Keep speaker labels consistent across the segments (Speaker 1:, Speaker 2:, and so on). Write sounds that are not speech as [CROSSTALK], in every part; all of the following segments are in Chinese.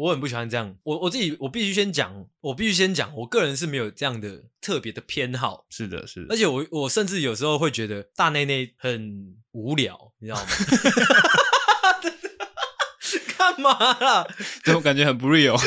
Speaker 1: 我很不喜欢这样。我我自己我必须先讲，我必须先讲，我个人是没有这样的特别的偏好。
Speaker 2: 是的，是的。
Speaker 1: 而且我我甚至有时候会觉得大内内很无聊，你知道吗？[LAUGHS] [LAUGHS] 干嘛啦？[LAUGHS]
Speaker 2: 这种感觉很不 real。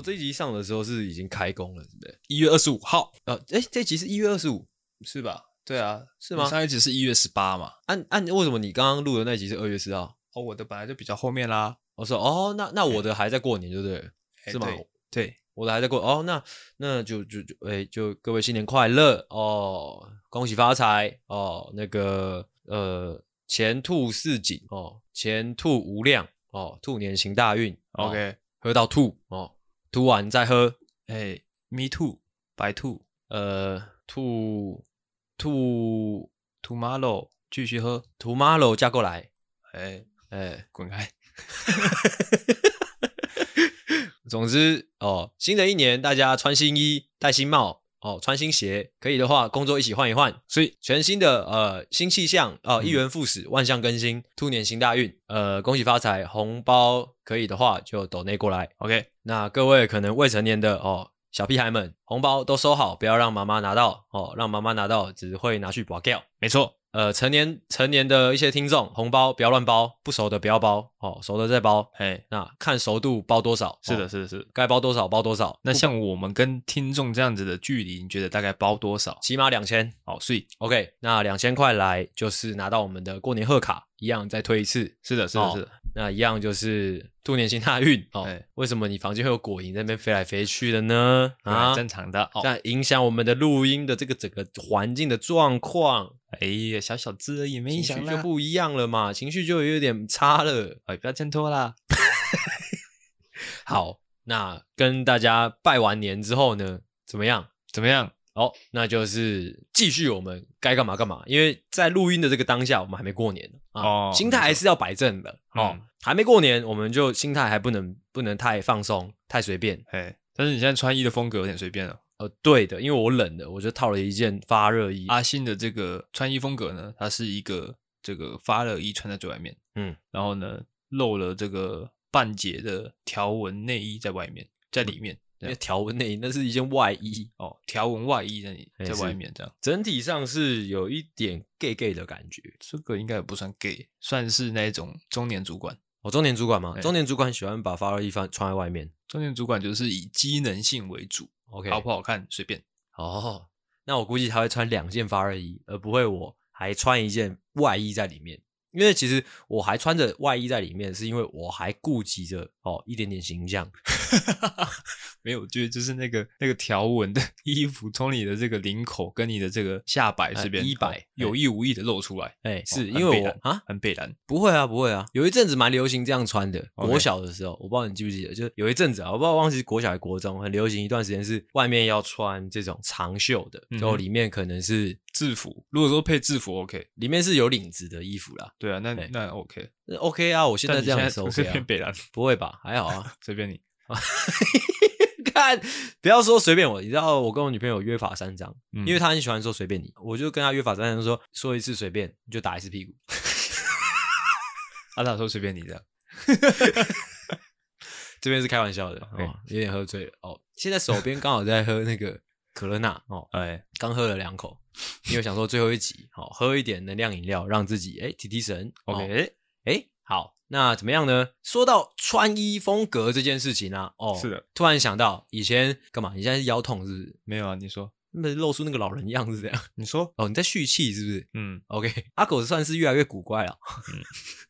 Speaker 1: 我这一集上的时候是已经开工了，是不是？
Speaker 2: 一月二十五号，
Speaker 1: 呃，哎，这集是一月二十五，
Speaker 2: 是吧？对啊，
Speaker 1: 是吗？
Speaker 2: 上一集是一月十八嘛？
Speaker 1: 按按，为什么你刚刚录的那集是二月四号？
Speaker 2: 哦，我的本来就比较后面啦。
Speaker 1: 我说，哦，那那我的还在过年，对不对？是吗？
Speaker 2: 对，
Speaker 1: 我的还在过。哦，那那就就就，哎，就各位新年快乐哦，恭喜发财哦，那个呃，前兔似锦哦，前兔无量哦，兔年行大运。OK，喝到吐哦。吐完再喝，
Speaker 2: 哎、，me too，By two，，
Speaker 1: 呃，吐吐
Speaker 2: tomorrow 继续喝
Speaker 1: ，tomorrow 加过来，
Speaker 2: 哎哎，滚开！[LAUGHS]
Speaker 1: 总之哦，新的一年大家穿新衣，戴新帽，哦，穿新鞋，可以的话工作一起换一换，所以全新的呃新气象哦，一元复始，万象更新，兔年行大运，呃，恭喜发财，红包可以的话就抖内过来，OK。那各位可能未成年的哦，小屁孩们，红包都收好，不要让妈妈拿到。哦，让妈妈拿到只会拿去刮掉。
Speaker 2: 没错，
Speaker 1: 呃，成年成年的一些听众，红包不要乱包，不熟的不要包哦，熟的再包。嘿，那看熟度包多少？
Speaker 2: 是的，是的，是的，
Speaker 1: 该包多少包多少。
Speaker 2: 那像我们跟听众这样子的距离，你觉得大概包多少？
Speaker 1: 起码两千。
Speaker 2: 好，所以
Speaker 1: OK，那两千块来就是拿到我们的过年贺卡，一样再推一次。
Speaker 2: 是的，是的，是的。
Speaker 1: 那一样就是兔年行大运哦。为什么你房间会有果蝇在那边飞来飞去的呢？啊，
Speaker 2: 正常的。
Speaker 1: 这样影响我们的录音的这个整个环境的状况。
Speaker 2: 哎呀，小小字而已，没影响，
Speaker 1: 就不一样了嘛，情绪就有点差了。
Speaker 2: 哎，不要牵拖啦。[LAUGHS]
Speaker 1: 好，那跟大家拜完年之后呢，怎么样？
Speaker 2: 怎么样？
Speaker 1: 哦，那就是继续我们该干嘛干嘛，因为在录音的这个当下，我们还没过年啊，哦、心态还是要摆正的哦。嗯、还没过年，我们就心态还不能不能太放松、太随便。
Speaker 2: 哎，但是你现在穿衣的风格有点随便了。
Speaker 1: 呃，对的，因为我冷的，我就套了一件发热衣。
Speaker 2: 阿信的这个穿衣风格呢，它是一个这个发热衣穿在最外面，嗯，然后呢露了这个半截的条纹内衣在外面，在里面。嗯
Speaker 1: 因为条纹内衣那是一件外衣
Speaker 2: 哦，条纹外衣在你在外面这样，
Speaker 1: 整体上是有一点 gay gay 的感觉。
Speaker 2: 这个应该也不算 gay，算是那种中年主管。
Speaker 1: 哦，中年主管吗？欸、中年主管喜欢把发热衣穿穿在外面。
Speaker 2: 中年主管就是以机能性为主，OK，好不好看随便。
Speaker 1: 哦，那我估计他会穿两件发热衣，而不会我还穿一件外衣在里面。因为其实我还穿着外衣在里面，是因为我还顾及着哦一点点形象。[LAUGHS]
Speaker 2: 没有，我觉得就是那个那个条纹的 [LAUGHS] 衣服，从你的这个领口跟你的这个下摆这边，衣摆有意无意的露出来。哎，是因为我啊，很北蓝，
Speaker 1: 不会啊，不会啊。有一阵子蛮流行这样穿的，国小的时候，我不知道你记不记得，就是有一阵子啊，我不知道忘记国小还是国中，很流行一段时间是外面要穿这种长袖的，然后里面可能是
Speaker 2: 制服。如果说配制服，OK，里
Speaker 1: 面是有领子的衣服啦。
Speaker 2: 对啊，那那 OK，
Speaker 1: 那 OK 啊，我现在这样子 OK
Speaker 2: 啊，北蓝
Speaker 1: 不会吧？还好啊，[LAUGHS]
Speaker 2: 随便你。[LAUGHS]
Speaker 1: 看，不要说随便我，你知道我跟我女朋友约法三章，嗯、因为她很喜欢说随便你，我就跟她约法三章说，说一次随便你就打一次屁股。
Speaker 2: 阿达、啊、说随便你这样，[LAUGHS]
Speaker 1: 这边是开玩笑的哦，有点喝醉了哦。现在手边刚好在喝那个可乐娜哦，哎，刚喝了两口，因为想说最后一集，好、哦、喝一点能量饮料，让自己哎提提神。OK，哎，好。那怎么样呢？说到穿衣风格这件事情呢、啊，哦，是的，突然想到以前干嘛？你现在是腰痛是不是？
Speaker 2: 没有啊，你说，
Speaker 1: 那露出那个老人样是这样？[LAUGHS]
Speaker 2: 你说，
Speaker 1: 哦，你在蓄气是不是？嗯，OK，阿狗算是越来越古怪了，嗯，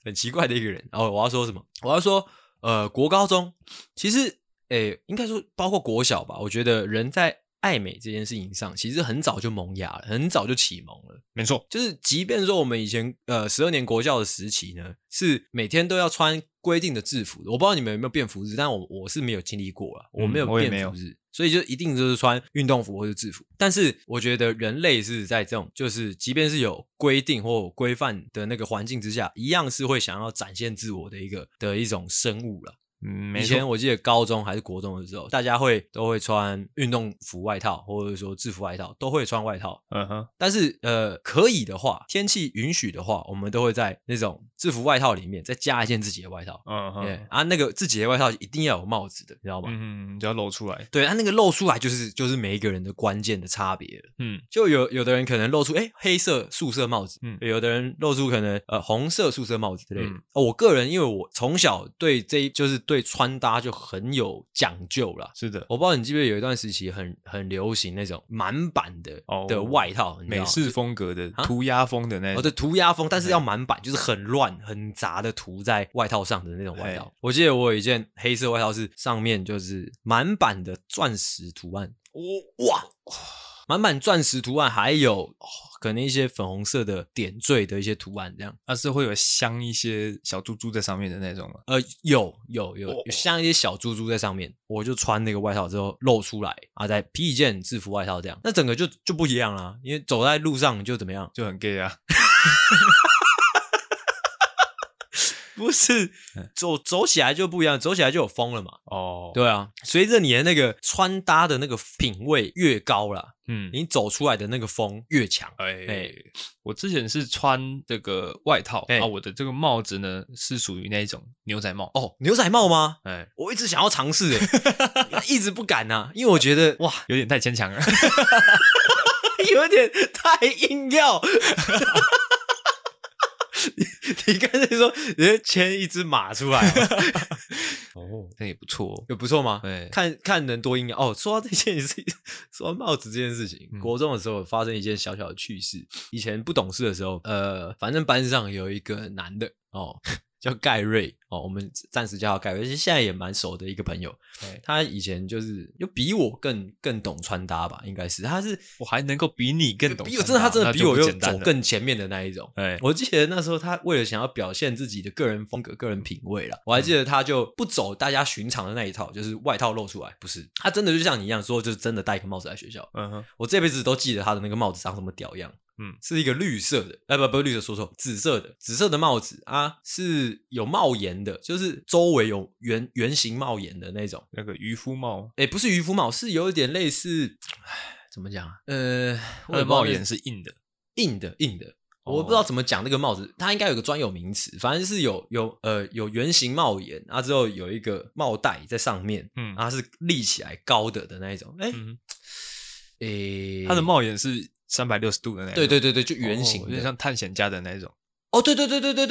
Speaker 1: 很奇怪的一个人。哦，我要说什么？我要说，呃，国高中其实，诶，应该说包括国小吧，我觉得人在。爱美这件事情上，其实很早就萌芽了，很早就启蒙了。
Speaker 2: 没错，
Speaker 1: 就是即便说我们以前呃十二年国教的时期呢，是每天都要穿规定的制服的。我不知道你们有没有便服日，但我我是没有经历过啊，我没有便服日，所以就一定就是穿运动服或者制服。但是我觉得人类是在这种就是即便是有规定或规范的那个环境之下，一样是会想要展现自我的一个的一种生物了。
Speaker 2: 嗯，
Speaker 1: 以前我记得高中还是国中的时候，大家会都会穿运动服外套，或者说制服外套，都会穿外套。
Speaker 2: 嗯哼。
Speaker 1: 但是呃，可以的话，天气允许的话，我们都会在那种制服外套里面再加一件自己的外套。
Speaker 2: 嗯哼。对
Speaker 1: 啊，那个自己的外套一定要有帽子的，你知道吗？
Speaker 2: 嗯，就要露出来。
Speaker 1: 对，它那个露出来就是就是每一个人的关键的差别。
Speaker 2: 嗯，
Speaker 1: 就有有的人可能露出哎黑色素色帽子，
Speaker 2: 嗯，
Speaker 1: 有的人露出可能呃红色素色帽子之类的。嗯、哦，我个人因为我从小对这一就是对穿搭就很有讲究了。
Speaker 2: 是的，
Speaker 1: 我不知道你记不记得有一段时期很很流行那种满版的、哦、的外套，
Speaker 2: 美式风格的涂鸦风的那种，
Speaker 1: 哦对，涂鸦风，但是要满版，就是很乱很杂的涂在外套上的那种外套。我记得我有一件黑色外套是上面就是满版的钻石图案，哦、哇。满满钻石图案，还有、哦、可能一些粉红色的点缀的一些图案，这样，
Speaker 2: 它是会有镶一些小珠珠在上面的那种吗？
Speaker 1: 呃，有有有有镶一些小珠珠在上面，我就穿那个外套之后露出来啊，再披一件制服外套这样，那整个就就不一样了，因为走在路上就怎么样，
Speaker 2: 就很 gay 啊。[LAUGHS]
Speaker 1: 不是走走起来就不一样，走起来就有风了嘛。
Speaker 2: 哦，
Speaker 1: 对啊，随着你的那个穿搭的那个品味越高啦，
Speaker 2: 嗯，
Speaker 1: 你走出来的那个风越强。
Speaker 2: 哎、欸，我之前是穿这个外套、欸、啊，我的这个帽子呢是属于那种牛仔帽。
Speaker 1: 哦，牛仔帽吗？
Speaker 2: 哎、欸，
Speaker 1: 我一直想要尝试，哎，[LAUGHS] 一直不敢呐、啊，因为我觉得 [LAUGHS] 哇，
Speaker 2: 有点太牵强了，[LAUGHS]
Speaker 1: 有点太硬要。你刚才说人家牵一只马出来 [LAUGHS]
Speaker 2: 哦，[LAUGHS] 那也不错，
Speaker 1: 有不错吗？
Speaker 2: 对，
Speaker 1: 看看能多硬哦。说到这件事，[LAUGHS] 说到帽子这件事情，嗯、国中的时候发生一件小小的趣事。以前不懂事的时候，呃，反正班上有一个男的哦。叫盖瑞哦，我们暂时叫他盖瑞，其实现在也蛮熟的一个朋友。他以前就是又比我更更懂穿搭吧，应该是他是
Speaker 2: 我还能够比你更懂，比我
Speaker 1: 真的他真的比我又走更前面的那一种。我记得那时候他为了想要表现自己的个人风格、个人品味啦，我还记得他就不走大家寻常的那一套，就是外套露出来，不是他真的就像你一样说，就是真的戴一个帽子来学校。
Speaker 2: 嗯哼，
Speaker 1: 我这辈子都记得他的那个帽子长什么屌样。
Speaker 2: 嗯，
Speaker 1: 是一个绿色的，哎不不，绿色说错，紫色的，紫色的帽子啊，是有帽檐的，就是周围有圆圆形帽檐的那种，
Speaker 2: 那个渔夫帽，
Speaker 1: 哎不是渔夫帽，是有一点类似，哎怎么讲啊？呃，
Speaker 2: 我的帽檐是硬的，
Speaker 1: 硬的硬的，我不知道怎么讲那个帽子，它应该有个专有名词，反正是有有呃有圆形帽檐，啊之后有一个帽带在上面，
Speaker 2: 嗯，
Speaker 1: 它是立起来高的的那一种，哎，
Speaker 2: 哎，它的帽檐是。三百六十度的那种，
Speaker 1: 对对对对，就圆形，
Speaker 2: 有点像探险家的那种。
Speaker 1: 哦，对对对对对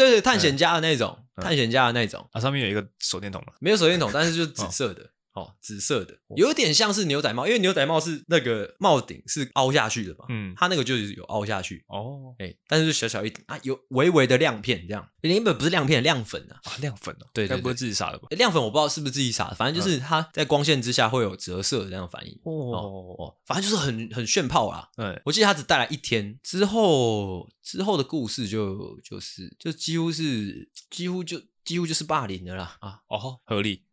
Speaker 1: 对，哦，紫色的，有点像是牛仔帽，因为牛仔帽是那个帽顶是凹下去的嘛，
Speaker 2: 嗯，
Speaker 1: 它那个就是有凹下去。
Speaker 2: 哦，
Speaker 1: 哎，但是小小一点啊，有微微的亮片这样，原本不是亮片，亮粉啊，
Speaker 2: 啊，亮粉哦，
Speaker 1: 对，
Speaker 2: 该不会自己撒的吧？
Speaker 1: 亮粉我不知道是不是自己撒的，反正就是它在光线之下会有折射的这样反应。
Speaker 2: 哦
Speaker 1: 哦，反正就是很很炫炮啦。
Speaker 2: 对，
Speaker 1: 我记得他只带来一天之后，之后的故事就就是就几乎是几乎就几乎就是霸凌的啦啊，
Speaker 2: 哦，合理。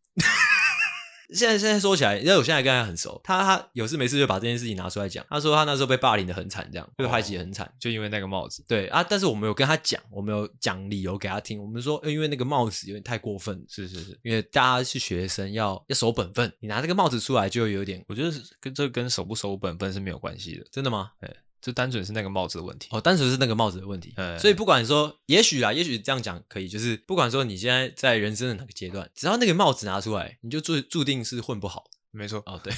Speaker 1: 现在现在说起来，因为我现在跟他很熟，他他有事没事就把这件事情拿出来讲。他说他那时候被霸凌的很惨，这样被排挤很惨，
Speaker 2: 就因为那个帽子。
Speaker 1: 对啊，但是我没有跟他讲，我没有讲理由给他听。我们说，因为那个帽子有点太过分。
Speaker 2: 是是是，
Speaker 1: 因为大家是学生，要要守本分。你拿这个帽子出来，就有点，
Speaker 2: 我觉得跟这跟守不守本分是没有关系的。
Speaker 1: 真的吗？
Speaker 2: 对。就单纯是那个帽子的问题
Speaker 1: 哦，单纯是那个帽子的问题。
Speaker 2: 嗯，
Speaker 1: 所以不管说，也许啊，也许这样讲可以，就是不管说你现在在人生的哪个阶段，只要那个帽子拿出来，你就注注定是混不好。
Speaker 2: 没错。
Speaker 1: 哦，对，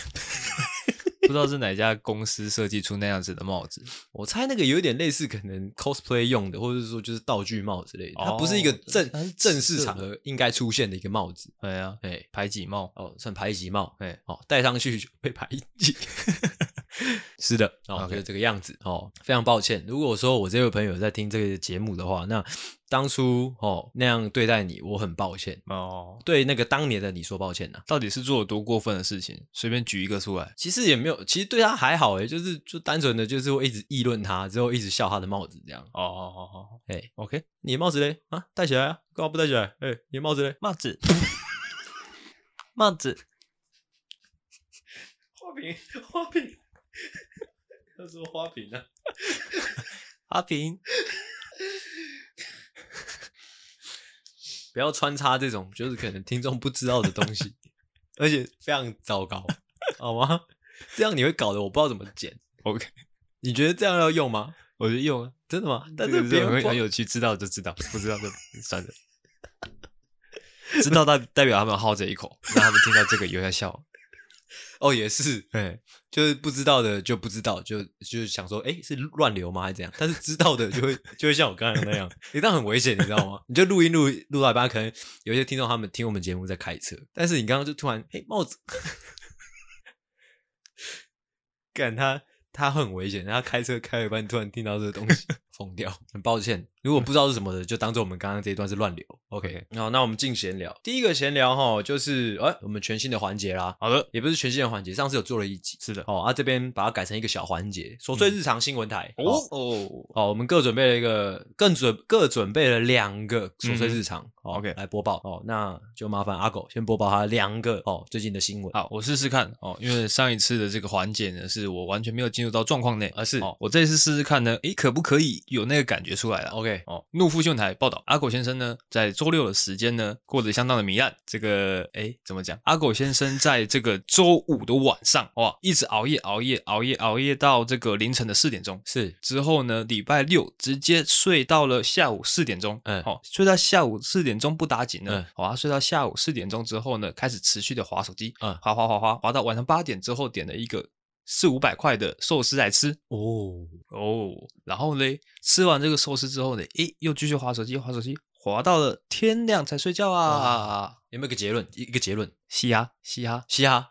Speaker 1: [LAUGHS]
Speaker 2: 不知道是哪家公司设计出那样子的帽子，
Speaker 1: 我猜那个有点类似，可能 cosplay 用的，或者是说就是道具帽之类的，它不是一个正正式场合应该出现的一个帽子。
Speaker 2: 对啊，
Speaker 1: 哎，
Speaker 2: 排挤帽
Speaker 1: 哦，算排挤帽。
Speaker 2: 哎，
Speaker 1: 哦，戴上去就被排挤。[LAUGHS] [LAUGHS] 是的，哦，就.这个样子哦。非常抱歉，如果说我这位朋友在听这个节目的话，那当初哦那样对待你，我很抱歉
Speaker 2: 哦。
Speaker 1: 对那个当年的你说抱歉呐、啊。
Speaker 2: 到底是做了多过分的事情？随便举一个出来。
Speaker 1: 其实也没有，其实对他还好诶，就是就单纯的就是会一直议论他，之后一直笑他的帽子这样。
Speaker 2: 哦哦哦哦，
Speaker 1: 哎、欸、
Speaker 2: ，OK，
Speaker 1: 你的帽子嘞？啊，戴起来啊，干嘛不戴起来？哎、欸，你的帽子嘞？
Speaker 2: 帽子，[LAUGHS] 帽子，
Speaker 1: 花瓶，花瓶。[LAUGHS] 他说花瓶啊，[LAUGHS]
Speaker 2: 花瓶，
Speaker 1: 不要穿插这种就是可能听众不知道的东西，[LAUGHS] 而且非常糟糕，好吗？这样你会搞得我不知道怎么剪。
Speaker 2: OK，
Speaker 1: 你觉得这样要用吗？
Speaker 2: 我觉得用啊，
Speaker 1: 真的吗？但是别人
Speaker 2: 会很有趣，知道就知道，不知道就算了。知道代代表他们好这一口，让他们听到这个有在笑。
Speaker 1: 哦，也是，
Speaker 2: 哎，
Speaker 1: 就是不知道的就不知道，就就是想说，哎，是乱流吗？还是怎样？但是知道的就会就会像我刚才那样，你这样很危险，你知道吗？你就录音录录到一半，可能有一些听众他们听我们节目在开车，但是你刚刚就突然，嘿，帽子，[LAUGHS] 干他。他很危险，他开车开一半，突然听到这个东西，疯掉。很抱歉，如果不知道是什么的，就当做我们刚刚这一段是乱流。OK，好，那我们进闲聊。第一个闲聊哈，就是哎，我们全新的环节啦。
Speaker 2: 好的，
Speaker 1: 也不是全新的环节，上次有做了一集。
Speaker 2: 是的，
Speaker 1: 哦，啊这边把它改成一个小环节，琐碎日常新闻台。
Speaker 2: 哦哦，
Speaker 1: 哦，我们各准备了一个，更准各准备了两个琐碎日常。OK，来播报。哦，那就麻烦阿狗先播报他两个哦最近的新闻。
Speaker 2: 好，我试试看哦，因为上一次的这个环节呢，是我完全没有进入到状况内，
Speaker 1: 而是
Speaker 2: 我这次试试看呢，诶，可不可以有那个感觉出来了
Speaker 1: ？OK，
Speaker 2: 哦，怒夫新闻台报道，阿狗先生呢，在周六的时间呢，过得相当的糜烂。这个，哎，怎么讲？阿狗先生在这个周五的晚上，哇，一直熬夜，熬夜，熬夜，熬夜到这个凌晨的四点钟。
Speaker 1: 是
Speaker 2: 之后呢，礼拜六直接睡到了下午四点钟。
Speaker 1: 嗯，
Speaker 2: 好，睡到下午四点钟不打紧呢。好啊，睡到下午四点钟之后呢，开始持续的划手机。
Speaker 1: 嗯，
Speaker 2: 划划划划划到晚上八点之后，点了一个四五百块的寿司来吃。
Speaker 1: 哦
Speaker 2: 哦，然后呢，吃完这个寿司之后呢，诶，又继续划手机，划手机，划到了天亮才睡觉啊。
Speaker 1: 有没有个结论？一个结论，
Speaker 2: 嘻哈嘻哈
Speaker 1: 嘻哈。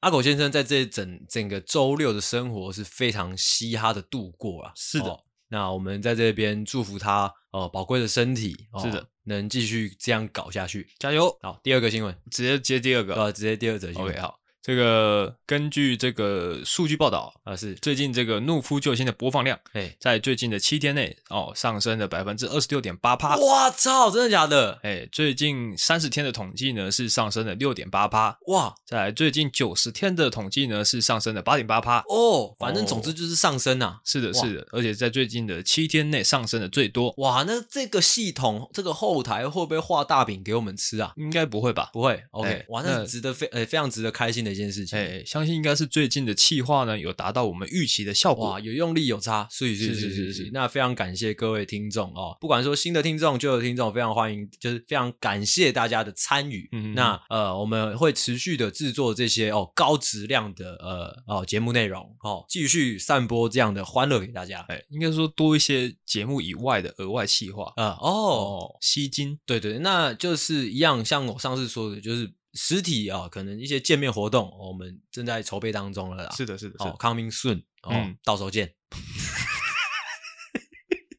Speaker 1: 阿狗先生在这整整个周六的生活是非常嘻哈的度过啊。
Speaker 2: 是的。
Speaker 1: 那我们在这边祝福他，呃，宝贵的身体，
Speaker 2: 是的，
Speaker 1: 能继续这样搞下去，
Speaker 2: 加油！
Speaker 1: 好，第二个新闻，
Speaker 2: 直接接第二个，
Speaker 1: 呃，直接第二则新闻，OK，
Speaker 2: 好。这个根据这个数据报道
Speaker 1: 啊，是
Speaker 2: 最近这个怒夫救星的播放量，
Speaker 1: 哎，
Speaker 2: 在最近的七天内哦，上升了百分之二十六点八趴。
Speaker 1: 哇操，真的假的？
Speaker 2: 哎，最近三十天的统计呢是上升了六点八趴。
Speaker 1: 哇，
Speaker 2: 在最近九十天的统计呢是上升了八点八趴。
Speaker 1: 哦，反正总之就是上升呐。
Speaker 2: 是的，是的，而且在最近的七天内上升的最多。
Speaker 1: 哇，那这个系统这个后台会不会画大饼给我们吃啊？
Speaker 2: 应该不会吧？
Speaker 1: 不会。OK，哇，那值得非呃非常值得开心的一件事情。
Speaker 2: 哎。相信应该是最近的气化呢，有达到我们预期的效果。
Speaker 1: 哇，有用力有差，是是是是是。那非常感谢各位听众哦，不管说新的听众、旧的听众，非常欢迎，就是非常感谢大家的参与。嗯，那呃，我们会持续的制作这些哦高质量的呃哦节目内容哦，继续散播这样的欢乐给大家。
Speaker 2: 哎，应该说多一些节目以外的额外气化
Speaker 1: 啊哦，
Speaker 2: 吸金。
Speaker 1: 对对，那就是一样，像我上次说的，就是。实体啊、哦，可能一些见面活动，哦、我们正在筹备当中了啦。
Speaker 2: 是的，是的，
Speaker 1: 哦，coming soon，哦，嗯、到时候见。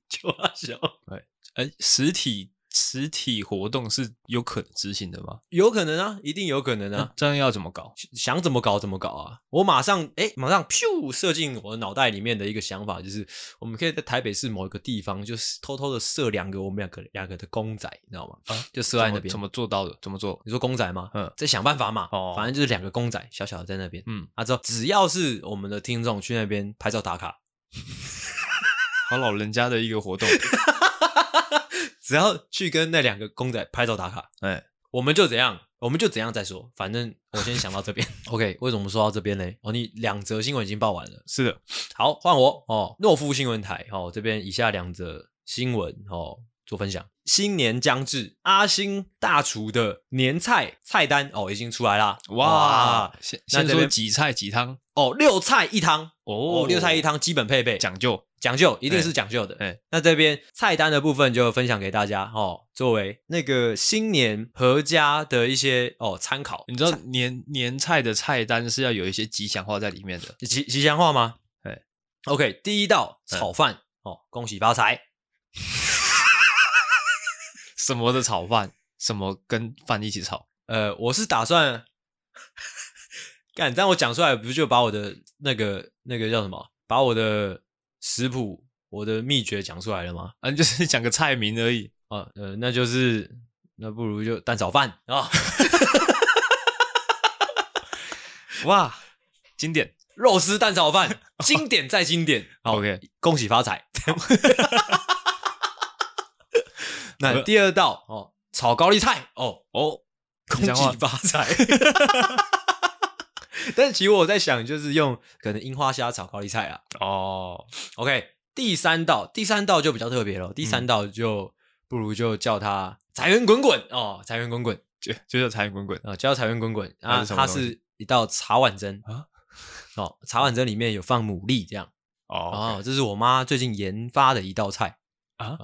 Speaker 1: 就阿小，
Speaker 2: 哎，哎，实体。实体活动是有可能执行的吗？
Speaker 1: 有可能啊，一定有可能啊。
Speaker 2: 这样要怎么搞？
Speaker 1: 想怎么搞怎么搞啊！我马上哎，马上咻，射进我的脑袋里面的一个想法就是，我们可以在台北市某一个地方，就是偷偷的设两个我们两个两个的公仔，你知道吗？啊，就设在那边。
Speaker 2: 怎么做到的？怎么做？
Speaker 1: 你说公仔吗？
Speaker 2: 嗯，
Speaker 1: 在想办法嘛。
Speaker 2: 哦，
Speaker 1: 反正就是两个公仔，小小的在那边。
Speaker 2: 嗯，
Speaker 1: 啊，之后只要是我们的听众去那边拍照打卡，[LAUGHS]
Speaker 2: 好老人家的一个活动。[LAUGHS]
Speaker 1: 只要去跟那两个公仔拍照打卡，
Speaker 2: 哎，
Speaker 1: 我们就怎样，我们就怎样再说。反正我先想到这边。[LAUGHS] OK，为什么说到这边呢？哦，你两则新闻已经报完了。
Speaker 2: 是的，
Speaker 1: 好，换我哦。诺夫新闻台哦，这边以下两则新闻哦做分享。新年将至，阿星大厨的年菜菜单哦已经出来啦。
Speaker 2: 哇，哇先先说几菜几汤
Speaker 1: 哦，六菜一汤
Speaker 2: 哦，
Speaker 1: 哦，六菜一汤基本配备，
Speaker 2: 讲究。
Speaker 1: 讲究一定是讲究的，
Speaker 2: 哎，
Speaker 1: 那这边菜单的部分就分享给大家哦，作为那个新年合家的一些哦参考。
Speaker 2: 你知道年年菜的菜单是要有一些吉祥话在里面的，
Speaker 1: 吉吉祥话吗？
Speaker 2: 哎
Speaker 1: ，OK，第一道炒饭哦，恭喜发财。
Speaker 2: 什么的炒饭？什么跟饭一起炒？
Speaker 1: 呃，我是打算干，但我讲出来不就把我的那个那个叫什么，把我的。食谱，我的秘诀讲出来了吗？
Speaker 2: 啊，就是讲个菜名而已
Speaker 1: 啊，呃，那就是，那不如就蛋炒饭啊，
Speaker 2: 哇，经典
Speaker 1: 肉丝蛋炒饭，经典再经典，[LAUGHS]
Speaker 2: OK，
Speaker 1: 恭喜发财。[LAUGHS] 那第二道哦，炒高丽菜哦
Speaker 2: 哦，
Speaker 1: 恭喜发财。[LAUGHS] 但是其实我在想，就是用可能樱花虾炒高丽菜啊。
Speaker 2: 哦
Speaker 1: ，OK，第三道，第三道就比较特别了。第三道就不如就叫它财源滚滚哦，财源滚滚，
Speaker 2: 就就叫财源滚滚
Speaker 1: 啊，叫财源滚滚啊。它是一道茶碗蒸
Speaker 2: 啊，
Speaker 1: 哦，茶碗蒸里面有放牡蛎这样。哦，这是我妈最近研发的一道菜啊，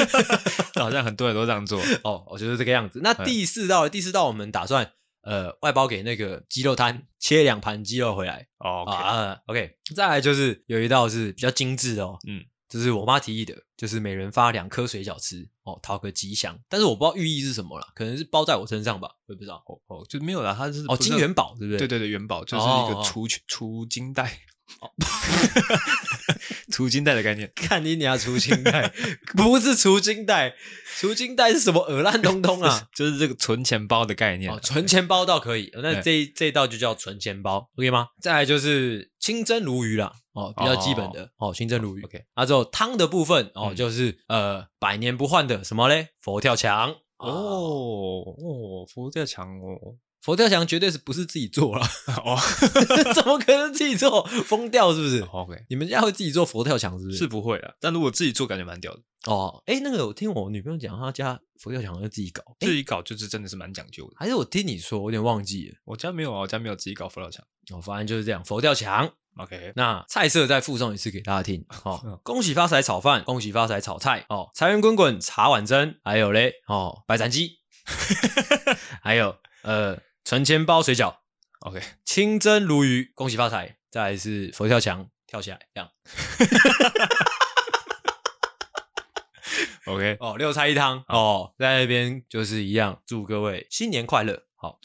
Speaker 1: [LAUGHS]
Speaker 2: 好像很多人都这样做 [LAUGHS]
Speaker 1: 哦。我觉得这个样子。那第四道，第四道我们打算。呃，外包给那个鸡肉摊，切两盘鸡肉回来。
Speaker 2: 哦、oh, okay.
Speaker 1: 啊，OK。再来就是有一道是比较精致的哦，嗯，这是我妈提议的，就是每人发两颗水饺吃哦，讨个吉祥。但是我不知道寓意是什么啦，可能是包在我身上吧，我也不知道。
Speaker 2: 哦哦，就没有啦，它是
Speaker 1: 哦金元宝，对不对？
Speaker 2: 对对对，元宝就是一个储储金袋。哦，[LAUGHS] 储金袋的概念，
Speaker 1: 看你俩除金袋，[LAUGHS] 不是除金袋，除金袋是什么耳烂东东啊？[LAUGHS]
Speaker 2: 就是这个存钱包的概念。
Speaker 1: 哦，存钱包倒可以，那这这一道就叫存钱包，OK 吗？再来就是清蒸鲈鱼啦，哦，比较基本的哦，清蒸鲈鱼，OK。啊，之后汤的部分哦，就是呃，百年不换的什么嘞？佛跳墙。
Speaker 2: 哦哦，佛跳墙哦。
Speaker 1: 佛跳墙绝对是不是自己做了？[LAUGHS] 哦，[LAUGHS] 怎么可能自己做？疯掉是不是
Speaker 2: ？OK，
Speaker 1: 你们家会自己做佛跳墙是不是？
Speaker 2: 是不会啦，但如果自己做，感觉蛮屌的。
Speaker 1: 哦，哎，那个我听我女朋友讲，她家佛跳墙要自己搞，
Speaker 2: 自己搞就是真的是蛮讲究的。
Speaker 1: 还是我听你说，我有点忘记了。
Speaker 2: 我家没有啊，我家没有自己搞佛跳墙。
Speaker 1: 哦，反正就是这样，佛跳墙。
Speaker 2: OK，
Speaker 1: 那菜色再附送一次给大家听。[LAUGHS] 哦，恭喜发财炒饭，恭喜发财炒菜。哦，财源滚滚茶碗蒸，还有嘞，哦，白斩鸡，还有呃。存钱包水饺，OK，清蒸鲈鱼，恭喜发财。再来是佛跳墙，跳起来这样，OK，[LAUGHS] 哦，六菜一汤哦，在那边就是一样，祝各位新年快乐。好，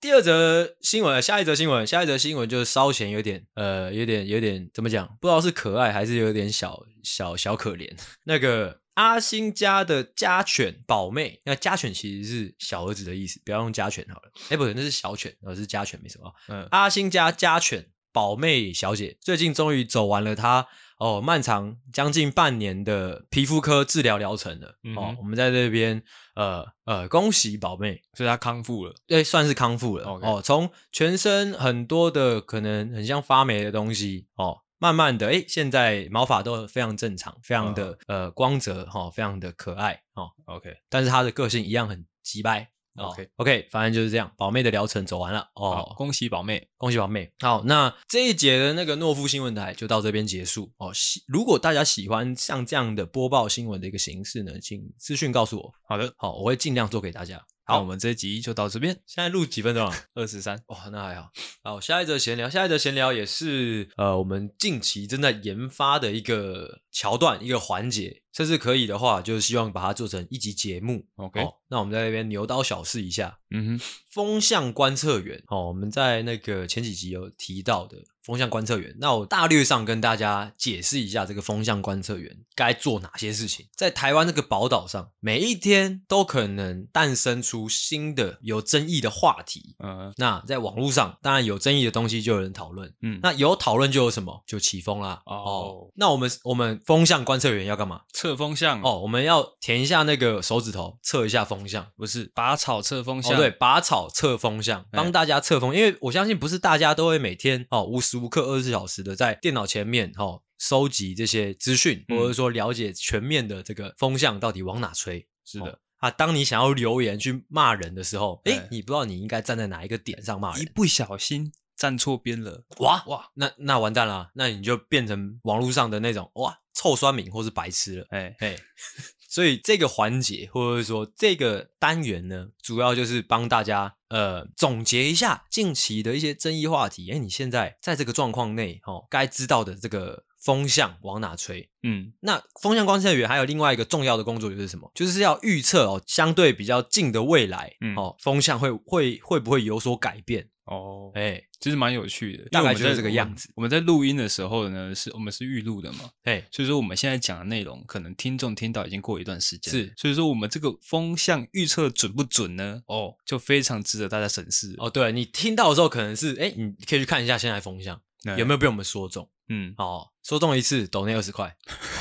Speaker 1: 第二则新闻，下一则新闻，下一则新闻就是稍显有点，呃，有点有点怎么讲？不知道是可爱还是有点小小小可怜 [LAUGHS] 那个。阿星家的家犬宝妹，那家犬其实是小儿子的意思，不要用家犬好了。哎，不对，那是小犬，而是家犬，没什么。嗯，阿星家家犬宝妹小姐最近终于走完了她哦漫长将近半年的皮肤科治疗疗程了。嗯、哦，我们在这边呃呃恭喜宝妹，
Speaker 2: 所以她康复了，
Speaker 1: 对，算是康复了。哦，从全身很多的可能很像发霉的东西哦。慢慢的，哎，现在毛发都非常正常，非常的、uh. 呃光泽哈、哦，非常的可爱哦。OK，但是他的个性一样很急掰。OK OK，反正就是这样。宝妹的疗程走完了哦，
Speaker 2: 恭喜宝妹，
Speaker 1: 恭喜宝妹。好，那这一节的那个诺夫新闻台就到这边结束哦。喜，如果大家喜欢像这样的播报新闻的一个形式呢，请私讯告诉我。
Speaker 2: 好的，
Speaker 1: 好，我会尽量做给大家。
Speaker 2: 好，我们这一集就到这边。
Speaker 1: 现在录几分钟了？[LAUGHS]
Speaker 2: 二十三。
Speaker 1: 哇，那还好。好，下一则闲聊，下一则闲聊也是呃，我们近期正在研发的一个桥段，一个环节。甚至可以的话，就是希望把它做成一集节目。OK，哦，那我们在那边牛刀小试一下。嗯哼，风向观测员哦，我们在那个前几集有提到的。风向观测员，那我大略上跟大家解释一下，这个风向观测员该做哪些事情。在台湾这个宝岛上，每一天都可能诞生出新的有争议的话题。嗯，那在网络上，当然有争议的东西就有人讨论。嗯，那有讨论就有什么？就起风啦。哦，哦，那我们我们风向观测员要干嘛？
Speaker 2: 测风向。
Speaker 1: 哦，我们要填一下那个手指头，测一下风向。
Speaker 2: 不是拔草测风向。
Speaker 1: 哦，对，拔草测风向，帮大家测风。因为我相信不是大家都会每天哦无时无刻二十四小时的在电脑前面哦收集这些资讯，或者说了解全面的这个风向到底往哪吹。是的啊，当你想要留言去骂人的时候，诶，你不知道你应该站在哪一个点上骂人，
Speaker 2: 一不小心站错边了，
Speaker 1: 哇哇，那那完蛋了，那你就变成网络上的那种哇臭酸民或是白痴了。哎哎，[LAUGHS] 所以这个环节或者说这个单元呢，主要就是帮大家。呃，总结一下近期的一些争议话题。哎，你现在在这个状况内，哦，该知道的这个风向往哪吹？嗯，那风向观测员还有另外一个重要的工作就是什么？就是要预测哦，相对比较近的未来，嗯，哦，风向会会会不会有所改变？
Speaker 2: 哦，哎、欸，其实蛮有趣的，
Speaker 1: 大概就是这个样子。
Speaker 2: 我们在录音的时候呢，是我们是预录的嘛，哎嘿，所以说我们现在讲的内容，可能听众听到已经过一段时间，
Speaker 1: 是，
Speaker 2: 所以说我们这个风向预测准不准呢？哦，就非常值得大家审视。
Speaker 1: 哦，对，你听到的时候，可能是，哎，你可以去看一下现在风向、嗯、有没有被我们说中。
Speaker 2: 嗯，
Speaker 1: 哦，说中一次抖那二十块。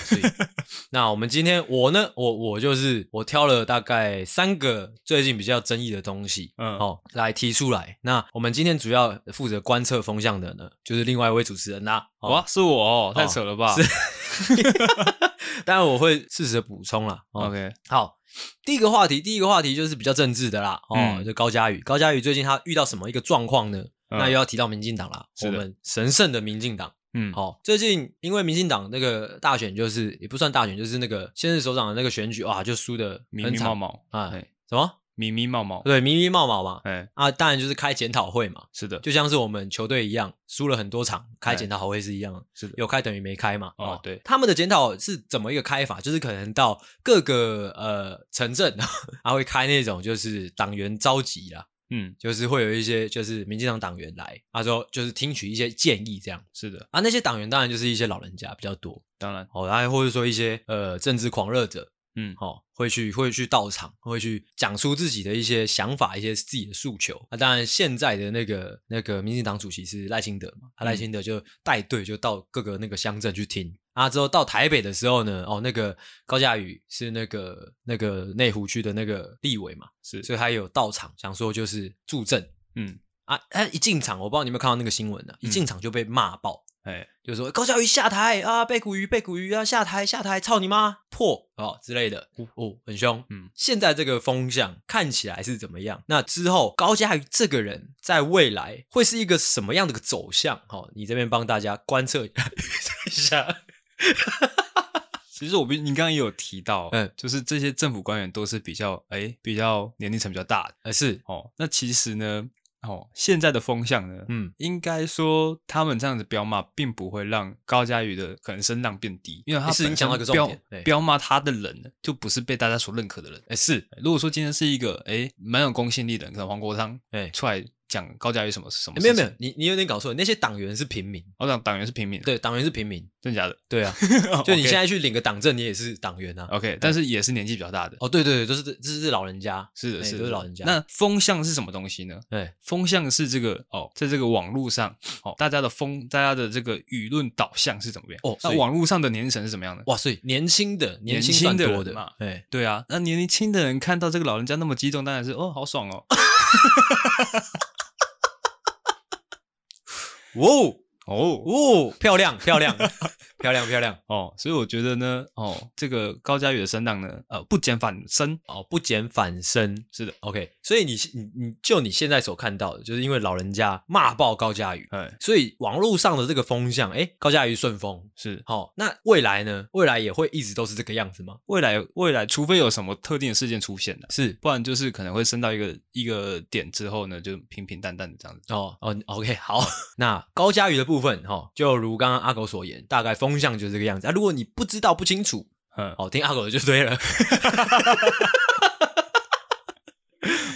Speaker 1: 所以，那我们今天我呢，我我就是我挑了大概三个最近比较争议的东西，嗯，哦，来提出来。那我们今天主要负责观测风向的呢，就是另外一位主持人啦。
Speaker 2: 哦、哇，是我哦，太扯了吧？
Speaker 1: 是，[LAUGHS] 当然我会适时的补充啦。
Speaker 2: 哦、OK，
Speaker 1: 好，第一个话题，第一个话题就是比较政治的啦。哦，嗯、就高嘉宇，高嘉宇最近他遇到什么一个状况呢？嗯、那又要提到民进党啦，我们神圣的民进党。嗯，好、哦，最近因为民进党那个大选，就是也不算大选，就是那个现任首长的那个选举，哇，就输的
Speaker 2: 密密麻麻啊，
Speaker 1: 什么
Speaker 2: 密密麻麻？
Speaker 1: 对，密密麻麻嘛，
Speaker 2: 哎
Speaker 1: 啊，当然就是开检讨会嘛，
Speaker 2: 是的，
Speaker 1: 就像是我们球队一样，输了很多场，开检讨会是一样的，
Speaker 2: 是的，
Speaker 1: 有开等于没开嘛，
Speaker 2: 哦，哦对，
Speaker 1: 他们的检讨是怎么一个开法？就是可能到各个呃城镇，[LAUGHS] 他会开那种就是党员召集啦。
Speaker 2: 嗯，
Speaker 1: 就是会有一些就是民进党党员来，他说就是听取一些建议，这样。
Speaker 2: 是的。
Speaker 1: 啊。那些党员当然就是一些老人家比较多，
Speaker 2: 当然。
Speaker 1: 哦，然后或者说一些呃政治狂热者，
Speaker 2: 嗯，
Speaker 1: 哦，会去会去到场，会去讲出自己的一些想法，一些自己的诉求。那、啊、当然现在的那个那个民进党主席是赖清德嘛，啊、赖清德就带队就到各个那个乡镇去听。啊，之后到台北的时候呢，哦，那个高嘉宇是那个那个内湖区的那个立委嘛，
Speaker 2: 是，
Speaker 1: 所以他有到场，想说就是助阵，
Speaker 2: 嗯。
Speaker 1: 啊，他一进场，我不知道你有没有看到那个新闻呢、一进场就被骂爆，
Speaker 2: 哎，
Speaker 1: 就说高嘉瑜下台啊，背骨鱼背骨鱼啊，下台下台，操你妈，破哦之类的，哦，很凶，
Speaker 2: 嗯，
Speaker 1: 现在这个风向看起来是怎么样？那之后高嘉瑜这个人在未来会是一个什么样的个走向？哦，你这边帮大家观测一下。[LAUGHS] [LAUGHS]
Speaker 2: 其实我你刚刚也有提到，
Speaker 1: 嗯，
Speaker 2: 就是这些政府官员都是比较哎比较年龄层比较大的，
Speaker 1: 呃是
Speaker 2: 哦。那其实呢，哦现在的风向呢，
Speaker 1: 嗯，
Speaker 2: 应该说他们这样子彪骂，并不会让高佳宇的可能声浪变低，因为他是影响到一个重点，彪骂他的人呢，就不是被大家所认可的人，
Speaker 1: 哎是。
Speaker 2: 如果说今天是一个哎蛮有公信力的人，可能黄国昌哎出来。讲高嘉瑜什么是什么？
Speaker 1: 没有没有，你你有点搞错，那些党员是平民。
Speaker 2: 我讲党员是平民，
Speaker 1: 对，党员是平民，
Speaker 2: 真假的？
Speaker 1: 对啊，[LAUGHS] 就你现在去领个党证，你也是党员啊。
Speaker 2: OK，但是也是年纪比较大的。
Speaker 1: 哦，对对对，都是这是老人家，
Speaker 2: 是的，是
Speaker 1: 都是老人家。
Speaker 2: 那风向是什么东西呢？
Speaker 1: 对，
Speaker 2: 风向是这个哦，在这个网络上，哦，大家的风，大家的这个舆论导向是怎么样？哦，那网络上的年龄层是怎么样的？
Speaker 1: 哇，所以年轻的
Speaker 2: 年轻的
Speaker 1: 多的
Speaker 2: 嘛，
Speaker 1: 对
Speaker 2: 对啊，那年轻的人看到这个老人家那么激动，当然是哦，好爽哦。[LAUGHS]
Speaker 1: 哦哦哦，漂亮 [LAUGHS] 漂亮。漂亮漂亮
Speaker 2: 哦，所以我觉得呢，哦，这个高佳宇的声浪呢，呃，不减反升
Speaker 1: 哦，不减反升，
Speaker 2: 是的
Speaker 1: ，OK。所以你你你就你现在所看到的，就是因为老人家骂爆高佳宇，
Speaker 2: 哎，
Speaker 1: 所以网络上的这个风向，哎，高佳宇顺风
Speaker 2: 是
Speaker 1: 好，哦。那未来呢？未来也会一直都是这个样子吗？
Speaker 2: 未来未来，除非有什么特定的事件出现了，
Speaker 1: 是，
Speaker 2: 不然就是可能会升到一个一个点之后呢，就平平淡淡的这样子。
Speaker 1: 哦哦，OK，好。[LAUGHS] 那高佳宇的部分，哈，哦，就如刚刚阿狗所言，大概风向就是这个样子啊。如果你不知道不清楚，
Speaker 2: 嗯，
Speaker 1: 好听阿狗的就对了，[LAUGHS]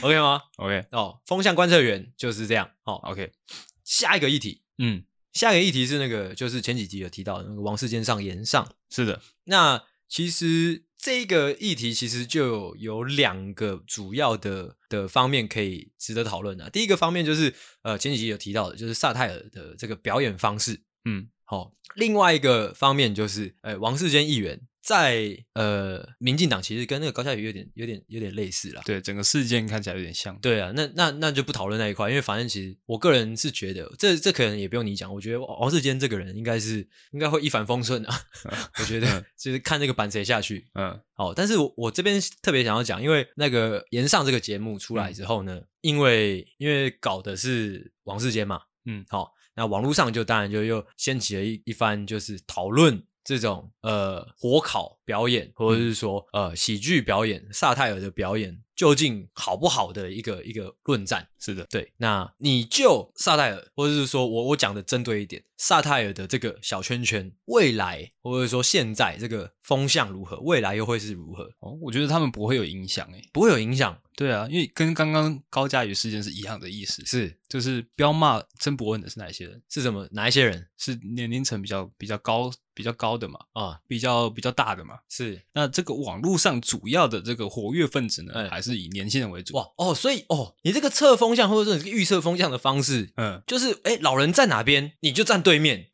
Speaker 1: OK 吗
Speaker 2: ？OK
Speaker 1: 哦，风向观测员就是这样。哦
Speaker 2: ，OK，
Speaker 1: 下一个议题，
Speaker 2: 嗯，
Speaker 1: 下一个议题是那个，就是前几集有提到的那个王世坚上言上，
Speaker 2: 是的。
Speaker 1: 那其实这个议题其实就有两个主要的的方面可以值得讨论的。第一个方面就是呃前几集有提到的，就是萨泰尔的这个表演方式，
Speaker 2: 嗯。
Speaker 1: 好，另外一个方面就是，呃，王世坚议员在呃，民进党其实跟那个高嘉瑜有点、有点、有点类似啦。
Speaker 2: 对，整个事件看起来有点像。
Speaker 1: 对啊，那那那就不讨论那一块，因为反正其实我个人是觉得，这这可能也不用你讲，我觉得王世坚这个人应该是应该会一帆风顺啊。我觉得就是看那个板谁下去，
Speaker 2: 嗯，
Speaker 1: 好，但是我我这边特别想要讲，因为那个延上这个节目出来之后呢，嗯、因为因为搞的是王世坚嘛，
Speaker 2: 嗯，
Speaker 1: 好。那网络上就当然就又掀起了一一番就是讨论这种呃火烤表演或者是说呃喜剧表演萨泰尔的表演究竟好不好的一个一个论战。
Speaker 2: 是的，
Speaker 1: 对。那你就萨泰尔或者是说我我讲的针对一点萨泰尔的这个小圈圈未来或者说现在这个风向如何，未来又会是如何？
Speaker 2: 哦，我觉得他们不会有影响诶，
Speaker 1: 不会有影响。
Speaker 2: 对啊，因为跟刚刚高佳宇事件是一样的意思，
Speaker 1: 是
Speaker 2: 就是飙骂曾博恩的是哪一些人？
Speaker 1: 是什么？哪一些人？
Speaker 2: 是年龄层比较比较高、比较高的嘛？
Speaker 1: 啊，
Speaker 2: 比较比较大的嘛？
Speaker 1: 是，
Speaker 2: 那这个网络上主要的这个活跃分子呢，
Speaker 1: 哎
Speaker 2: 还是以年轻人为主。
Speaker 1: 哇哦，所以哦，你这个测风向或者说你这个预测风向的方式，
Speaker 2: 嗯，
Speaker 1: 就是哎，老人站哪边，你就站对面。[LAUGHS]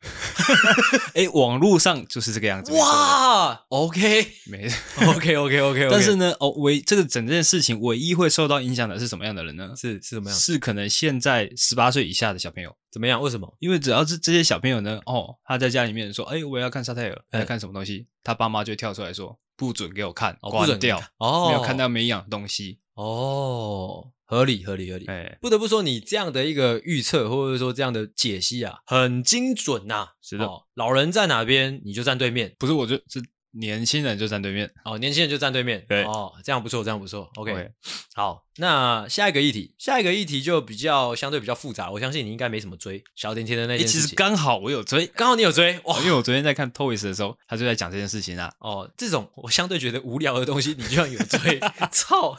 Speaker 1: [LAUGHS]
Speaker 2: 哎，网络上就是这个样子。
Speaker 1: 哇，OK，
Speaker 2: 没
Speaker 1: ，OK OK OK，
Speaker 2: 但是呢，哦，唯这个整件事情唯一会受到影响的是什么样的人呢？
Speaker 1: 是是什么样？
Speaker 2: 是可能现在十八岁以下的小朋友。
Speaker 1: 怎么样？为什么？
Speaker 2: 因为只要是这些小朋友呢，哦，他在家里面说，哎，我要看沙泰尔，要看什么东西，他爸妈就跳出来说，不准给我看，关掉，
Speaker 1: 哦，
Speaker 2: 没有看到没营养的东西，
Speaker 1: 哦，合理合理合理。
Speaker 2: 哎，
Speaker 1: 不得不说，你这样的一个预测或者说这样的解析啊，很精准呐。
Speaker 2: 是的，
Speaker 1: 老人在哪边，你就站对面，
Speaker 2: 不是，我就是。年轻人就站对面
Speaker 1: 哦，年轻人就站对面，
Speaker 2: 对
Speaker 1: 哦，这样不错，这样不错，OK，,
Speaker 2: okay.
Speaker 1: 好，那下一个议题，下一个议题就比较相对比较复杂，我相信你应该没什么追小甜甜的那件事情。
Speaker 2: 其实刚好我有追，
Speaker 1: 刚好你有追哇，
Speaker 2: 因为我昨天在看 Toys 的时候，他就在讲这件事情啊。
Speaker 1: 哦，这种我相对觉得无聊的东西，你居然有追，[LAUGHS] 操！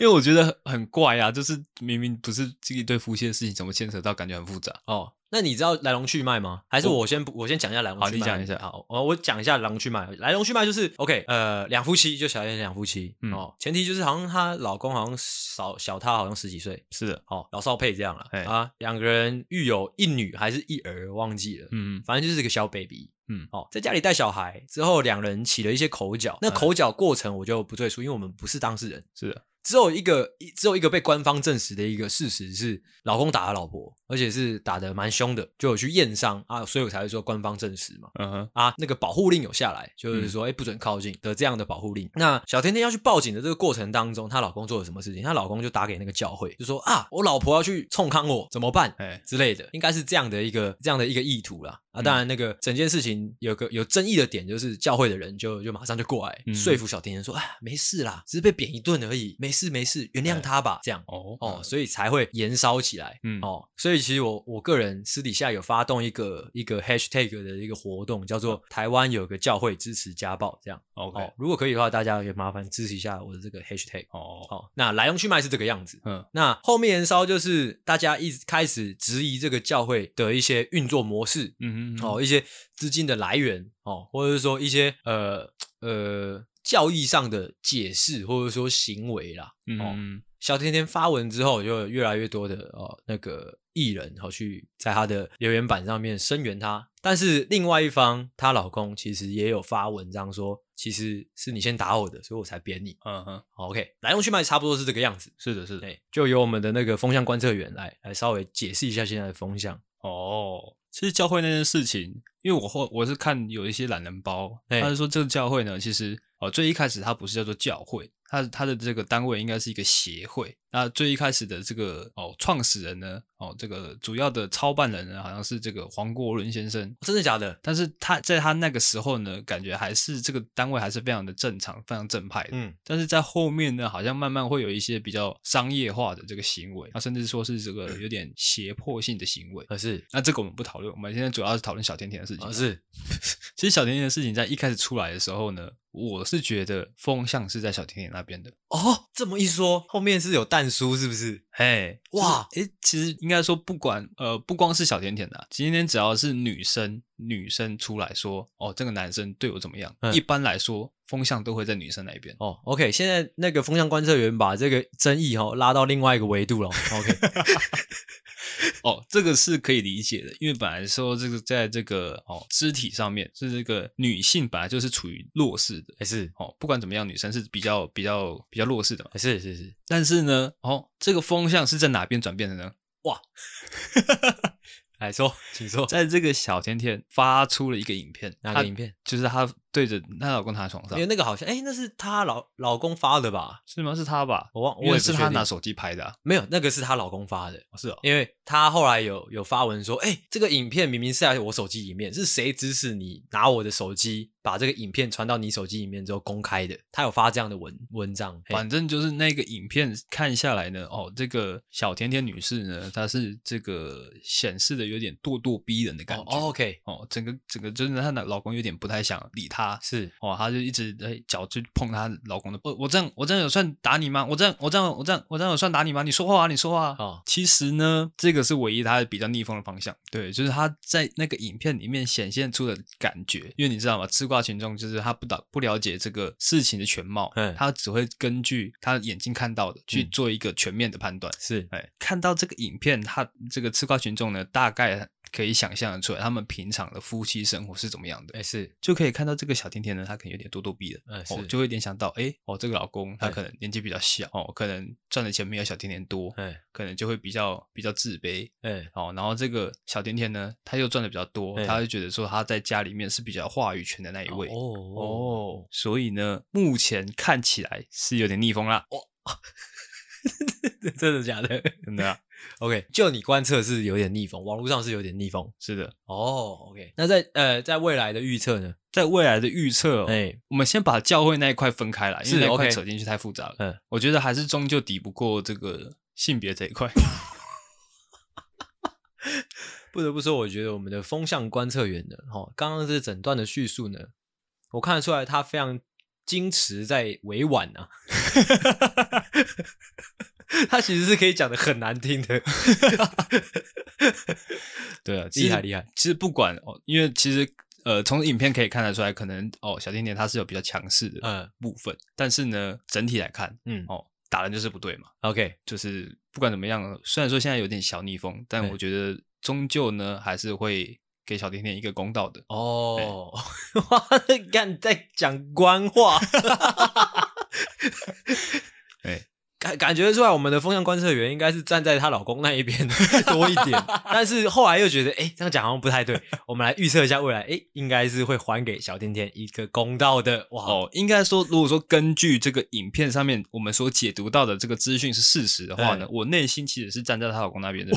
Speaker 2: 因为我觉得很怪啊，就是明明不是这一对夫妻的事情，怎么牵扯到感觉很复杂
Speaker 1: 哦。那你知道来龙去脉吗？还是我先我，我先讲一下来龙去脉？
Speaker 2: 好，你讲一下。
Speaker 1: 好，我我讲一下来龙去脉。来龙去脉就是 OK，呃，两夫妻就小燕两夫妻，嗯、哦，前提就是好像她老公好像少小她好像十几岁，
Speaker 2: 是的，
Speaker 1: 哦，老少配这样了，啊，两个人育有一女还是一儿忘记了，嗯，反正就是个小 baby，嗯，哦，在家里带小孩之后，两人起了一些口角，那口角过程我就不赘述，因为我们不是当事人，
Speaker 2: 是的。
Speaker 1: 只有一个，只有一个被官方证实的一个事实是，老公打了老婆，而且是打的蛮凶的，就有去验伤啊，所以我才会说官方证实嘛。嗯哼，啊，那个保护令有下来，就是说，哎、嗯欸，不准靠近的这样的保护令。那小甜甜要去报警的这个过程当中，她老公做了什么事情？她老公就打给那个教会，就说啊，我老婆要去冲康我，怎么办？哎，之类的，应该是这样的一个这样的一个意图啦。啊，当然，那个整件事情有个有争议的点，就是教会的人就就马上就过来、嗯、说服小甜甜说：“啊，没事啦，只是被扁一顿而已，没事没事，原谅他吧。”这样哦哦，所以才会延烧起来。嗯哦，所以其实我我个人私底下有发动一个一个 hashtag 的一个活动，叫做“台湾有个教会支持家暴”这样。OK，哦，如果可以的话，大家也麻烦支持一下我的这个 hashtag。哦哦，那来龙去脉是这个样子。嗯，那后面延烧就是大家一直开始质疑这个教会的一些运作模式。嗯嗯。哦，一些资金的来源哦，或者是说一些呃呃教义上的解释，或者说行为啦。嗯，嗯，小甜甜发文之后，就越来越多的哦那个艺人好去在他的留言板上面声援他。但是另外一方，她老公其实也有发文章说，其实是你先打我的，所以我才扁你。嗯哼，OK，来龙去脉差不多是这个样子。是的，是的，就由我们的那个风向观测员来来稍微解释一下现在的风向。哦。其实教会那件事情，因为我后我是看有一些懒人包，他是说这个教会呢，其实哦最一开始它不是叫做教会，它它的这个单位应该是一个协会。那最一开始的这个哦创始人呢，哦这个主要的操办人呢，好像是这个黄国伦先生，真的假的？但是他在他那个时候呢，感觉还是这个单位还是非常的正常，非常正派的。嗯，但是在后面呢，好像慢慢会有一些比较商业化的这个行为，啊，甚至说是这个有点胁迫性的行为。[CLEARS THROAT] 可是，那这个我们不讨论，我们现在主要是讨论小甜甜的事情。是，[LAUGHS] 其实小甜甜的事情在一开始出来的时候呢，我是觉得风向是在小甜甜那边的。哦，这么一说，后面是有蛋叔是不是？嘿，哇，诶，其实应该说，不管呃，不光是小甜甜的、啊，今天只要是女生，女生出来说，哦，这个男生对我怎么样？嗯、一般来说，风向都会在女生那边。哦，OK，现在那个风向观测员把这个争议哈、哦、拉到另外一个维度了。[LAUGHS] OK。[LAUGHS] [LAUGHS] 哦，这个是可以理解的，因为本来说这个在这个哦肢体上面是这个女性本来就是处于弱势的，还是哦不管怎么样，女生是比较比较比较弱势的嘛，是是是。但是呢，哦这个风向是在哪边转变的呢？哇！来说，请说，在这个小甜甜发出了一个影片，哪个影片？就是她对着她老公躺在床上，因为那个好像，哎，那是她老老公发的吧？是吗？是她吧？我忘，我也是她拿手机拍的，啊，没有，那个是她老公发的，是哦，因为她后来有有发文说，哎，这个影片明明是在我手机里面，是谁指使你拿我的手机？把这个影片传到你手机里面之后公开的，她有发这样的文文章。反正就是那个影片看下来呢，哦，这个小甜甜女士呢，她是这个显示的有点咄咄逼人的感觉。哦，OK，哦，整个整个真的她的老公有点不太想理她，是哦，她就一直哎脚去碰她老公的。我我这样我这样有算打你吗？我这样我这样我这样我这样有算打你吗？你说话啊，你说话啊。哦，其实呢，这个是唯一她比较逆风的方向。对，就是她在那个影片里面显现出的感觉，因为你知道吗？吃瓜。
Speaker 2: 群众就是他不了不了解这个事情的全貌，嗯，他只会根据他眼睛看到的去做一个全面的判断。是，哎，看到这个影片，他这个吃瓜群众呢，大概。可以想象的出来，他们平常的夫妻生活是怎么样的？哎、欸，是。就可以看到这个小甜甜呢，她可能有点咄咄逼人，哎、就会联想到，哎、欸，哦，这个老公他可能年纪比较小，哦，可能赚的钱没有小甜甜多，哎、欸，可能就会比较比较自卑，哎、欸，哦，然后这个小甜甜呢，她又赚的比较多，欸、他就觉得说她在家里面是比较话语权的那一位，哦哦，哦，所以呢，目前看起来是有点逆风啦，哦，[LAUGHS]
Speaker 1: 真的假的？真的、啊。[LAUGHS] OK，就你观测是有点逆风，网络上是有点逆风，
Speaker 2: 是的。
Speaker 1: 哦、oh,，OK，那在呃，在未来的预测呢？
Speaker 2: 在未来的预测、哦，哎、欸，我们先把教会那一块分开来，因为那块扯进去太复杂了。嗯，我觉得还是终究抵不过这个性别这一块。[LAUGHS] [LAUGHS]
Speaker 1: 不得不说，我觉得我们的风向观测员呢，哈，刚刚这整段的叙述呢，我看得出来他非常矜持在委婉啊。[LAUGHS] 他其实是可以讲的很难听的，[LAUGHS]
Speaker 2: 对啊，厉害厉害。其实不管哦，因为其实呃，从影片可以看得出来，可能哦，小甜甜他是有比较强势的嗯部分，嗯，但是呢，整体来看，嗯哦，打人就是不对嘛。OK，就是不管怎么样，虽然说现在有点小逆风，但我觉得终究呢，还是会给小甜甜一个公道的。哦，[LAUGHS]
Speaker 1: 哇，干在讲官话，
Speaker 2: 哎。
Speaker 1: 感感觉出来，我们的风向观测员应该是站在她老公那一边多一点，但是后来又觉得，哎、欸，这样讲好像不太对。我们来预测一下未来，哎、欸，应该是会还给小甜甜一个公道的。哇，
Speaker 2: 哦，应该说，如果说根据这个影片上面我们所解读到的这个资讯是事实的话呢，我内心其实是站在她老公那边的。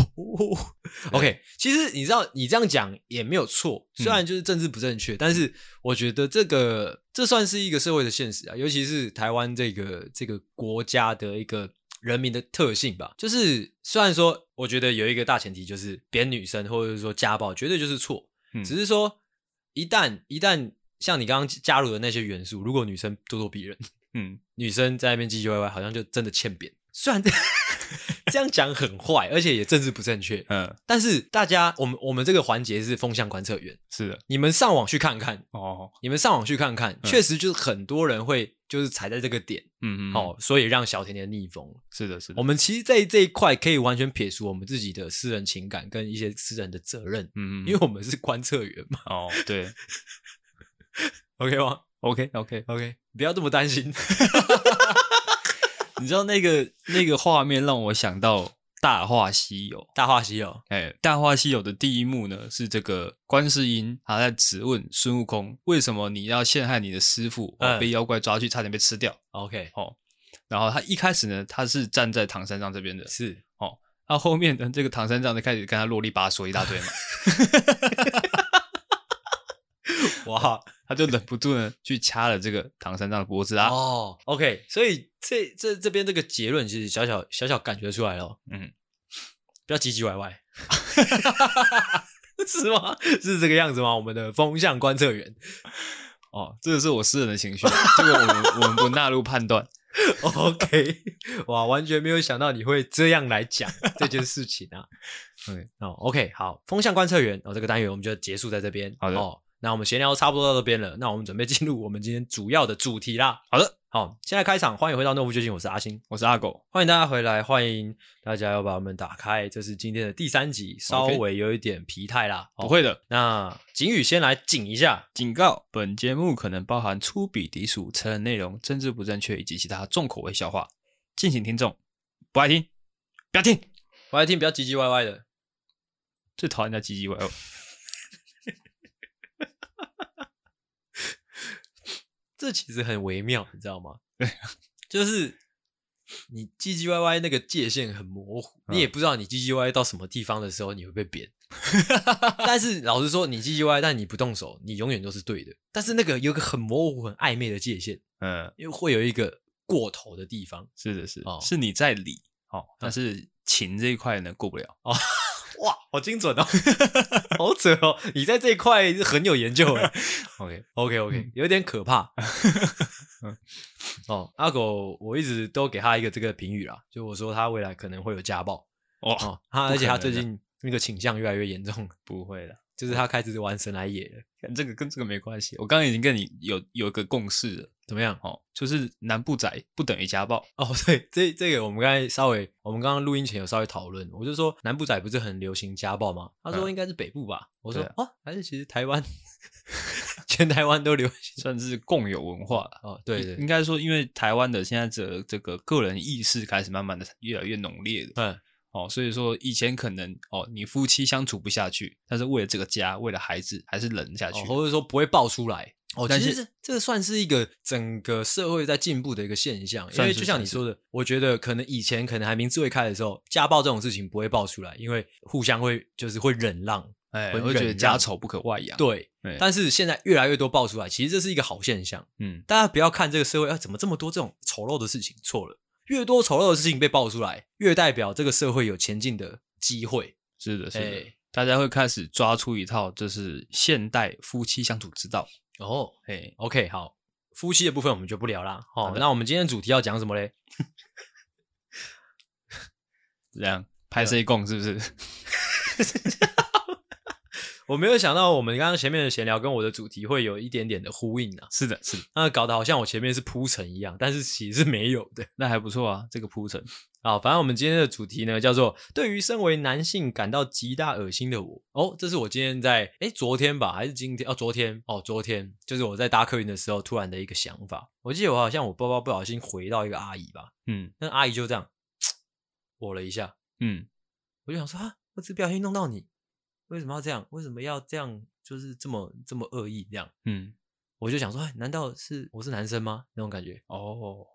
Speaker 1: OK，其实你知道，你这样讲也没有错，虽然就是政治不正确，嗯、但是我觉得这个。这算是一个社会的现实啊，尤其是台湾这个这个国家的一个人民的特性吧。就是虽然说，我觉得有一个大前提，就是贬女生或者是说家暴绝对就是错。嗯，只是说一旦一旦像你刚刚加入的那些元素，如果女生咄咄逼人，嗯，女生在那边唧唧歪歪，好像就真的欠扁。虽然。[LAUGHS] 这样讲很坏，而且也政治不正确。嗯，但是大家，我们我们这个环节是风向观测员，
Speaker 2: 是的，
Speaker 1: 你们上网去看看哦，你们上网去看看，确实就是很多人会就是踩在这个点，嗯嗯，哦，所以让小甜甜逆风。
Speaker 2: 是的，是的。
Speaker 1: 我们其实，在这一块可以完全撇除我们自己的私人情感跟一些私人的责任，嗯嗯，因为我们是观测员嘛。
Speaker 2: 哦，对，[LAUGHS]
Speaker 1: OK 吗
Speaker 2: ？OK OK
Speaker 1: OK，不要这么担心。[LAUGHS]
Speaker 2: 你知道那个那个画面让我想到《大话西游》。
Speaker 1: 《大话西游》
Speaker 2: 哎，《大话西游》的第一幕呢，是这个观世音他在质问孙悟空：“为什么你要陷害你的师父，被妖怪抓去，差点被吃掉
Speaker 1: ？”OK，
Speaker 2: 哦，然后他一开始呢，他是站在唐三藏这边的，
Speaker 1: 是
Speaker 2: 哦，他后面的这个唐三藏就开始跟他啰里吧嗦一大堆嘛。[LAUGHS] 哇，他就忍不住呢，去掐了这个唐三藏的脖子啊。
Speaker 1: 哦，OK，所以这这这边这个结论其实小小小小感觉出来了。嗯，不要唧唧歪歪，[LAUGHS] 是吗？是这个样子吗？我们的风向观测员。
Speaker 2: 哦，这个是我私人的情绪，这个我们我们不纳入判断。
Speaker 1: OK，[LAUGHS] 哇，完全没有想到你会这样来讲这件事情啊。[LAUGHS] 嗯，哦，OK，好，风向观测员，哦，这个单元我们就结束在这边。
Speaker 2: 好的。
Speaker 1: 哦那我们闲聊差不多到这边了，那我们准备进入我们今天主要的主题啦。
Speaker 2: 好的，
Speaker 1: 好，现在开场，欢迎回到诺夫救星，我是阿星，
Speaker 2: 我是阿狗，
Speaker 1: 欢迎大家回来，欢迎大家要把我们打开，这是今天的第三集，稍微有一点疲态啦.
Speaker 2: 不会的。
Speaker 1: 那警语先来警一下，
Speaker 2: 警告：本节目可能包含粗鄙低俗、成人内容、政治不正确以及其他重口味笑话，敬请听众不爱听不要听，
Speaker 1: 不爱听不要唧唧歪歪的，
Speaker 2: 最讨厌人家唧唧歪歪。
Speaker 1: 这其实很微妙，你知道吗？对，[LAUGHS] 就是你唧唧歪歪那个界限很模糊，嗯，你也不知道你唧唧歪歪到什么地方的时候你会被扁。[LAUGHS] 但是老实说，你唧唧歪歪，但你不动手，你永远都是对的。但是那个有个很模糊、很暧昧的界限，嗯，因为会有一个过头的地方。
Speaker 2: 是的，是是你在理，哦，但是情这一块呢过不了哦。
Speaker 1: 哇，好精准哦，[LAUGHS] 好准哦！你在这一块很有研究哎。[LAUGHS] OK，OK，OK，okay, okay, okay, 有点可怕。[LAUGHS] 哦，阿狗，我一直都给他一个这个评语啦，就我说他未来可能会有家暴。哦，他而且他最近那个倾向越来越严重。
Speaker 2: 不会的，
Speaker 1: 就是他开始玩神来也了。
Speaker 2: 跟这个跟这个没关系，我刚刚已经跟你有有一个共识了，
Speaker 1: 怎么样？
Speaker 2: 哦，就是南部仔不等于家暴。
Speaker 1: 哦，对，这这个我们刚才稍微，我们刚刚录音前有稍微讨论，我就说南部仔不是很流行家暴吗？他说应该是北部吧。嗯、我说啊，还是其实台湾，[LAUGHS] 全台湾都流行，[LAUGHS]
Speaker 2: 算是共有文化了。
Speaker 1: 哦，对对，
Speaker 2: 应该说，因为台湾的现在这这个个人意识开始慢慢的越来越浓烈了。嗯。哦，所以说以前可能哦，你夫妻相处不下去，但是为了这个家，为了孩子，还是忍下去，
Speaker 1: 哦、或者说不会爆出来。哦，但是这这个算是一个整个社会在进步的一个现象，因为就像你说的，我觉得可能以前可能还明智未开的时候，家暴这种事情不会爆出来，因为互相会就是会忍让，
Speaker 2: 哎，会觉得家丑不可外扬。
Speaker 1: 对，但是现在越来越多爆出来，其实这是一个好现象。嗯，大家不要看这个社会啊，怎么这么多这种丑陋的事情，错了。越多丑陋的事情被爆出来，越代表这个社会有前进的机会。
Speaker 2: 是的，是的，欸、大家会开始抓出一套就是现代夫妻相处之道。
Speaker 1: 哦，嘿，OK，好，夫妻的部分我们就不聊啦。好、哦，那我们今天主题要讲什么嘞？[LAUGHS]
Speaker 2: 这样拍摄共是不是？[LAUGHS]
Speaker 1: 我没有想到，我们刚刚前面的闲聊跟我的主题会有一点点的呼应啊！
Speaker 2: 是的，是的，
Speaker 1: 那搞得好像我前面是铺陈一样，但是其实是没有的。
Speaker 2: 那还不错啊，这个铺陈。
Speaker 1: 好，反正我们今天的主题呢，叫做“对于身为男性感到极大恶心的我”。哦，这是我今天在诶昨天吧，还是今天？哦，昨天哦，昨天就是我在搭客运的时候突然的一个想法。我记得我好像我包包不小心回到一个阿姨吧，嗯，那阿姨就这样 [TSK] 我了一下，嗯，我就想说啊，我只不小心弄到你。为什么要这样？为什么要这样？就是这么这么恶意这样？嗯，我就想说，哎，难道是我是男生吗？那种感觉哦，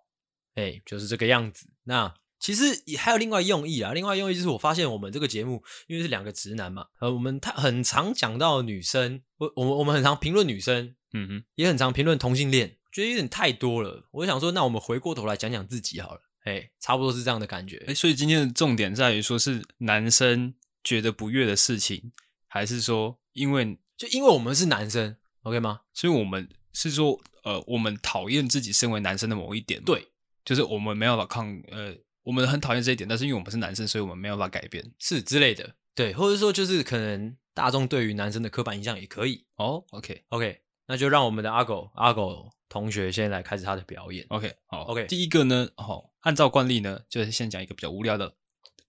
Speaker 1: 哎，就是这个样子。那其实也还有另外用意啊，另外用意就是我发现我们这个节目，因为是两个直男嘛，呃，我们他很常讲到女生，我我们我们很常评论女生，嗯哼，也很常评论同性恋，觉得有点太多了。我就想说，那我们回过头来讲讲自己好了，哎，差不多是这样的感觉。
Speaker 2: 哎，所以今天的重点在于说是男生觉得不悦的事情。还是说，因为
Speaker 1: 就因为我们是男生，OK 吗？
Speaker 2: 所以我们是说，呃，我们讨厌自己身为男生的某一点，
Speaker 1: 对，
Speaker 2: 就是我们没有办法抗，呃，我们很讨厌这一点，但是因为我们是男生，所以我们没有办法改变，
Speaker 1: 是之类的，对，或者说就是可能大众对于男生的刻板印象也可以
Speaker 2: 哦，OK。
Speaker 1: OK，那就让我们的阿狗阿狗同学先来开始他的表演
Speaker 2: ，OK 好。
Speaker 1: OK，
Speaker 2: 第一个呢，好，按照惯例呢，就是先讲一个比较无聊的。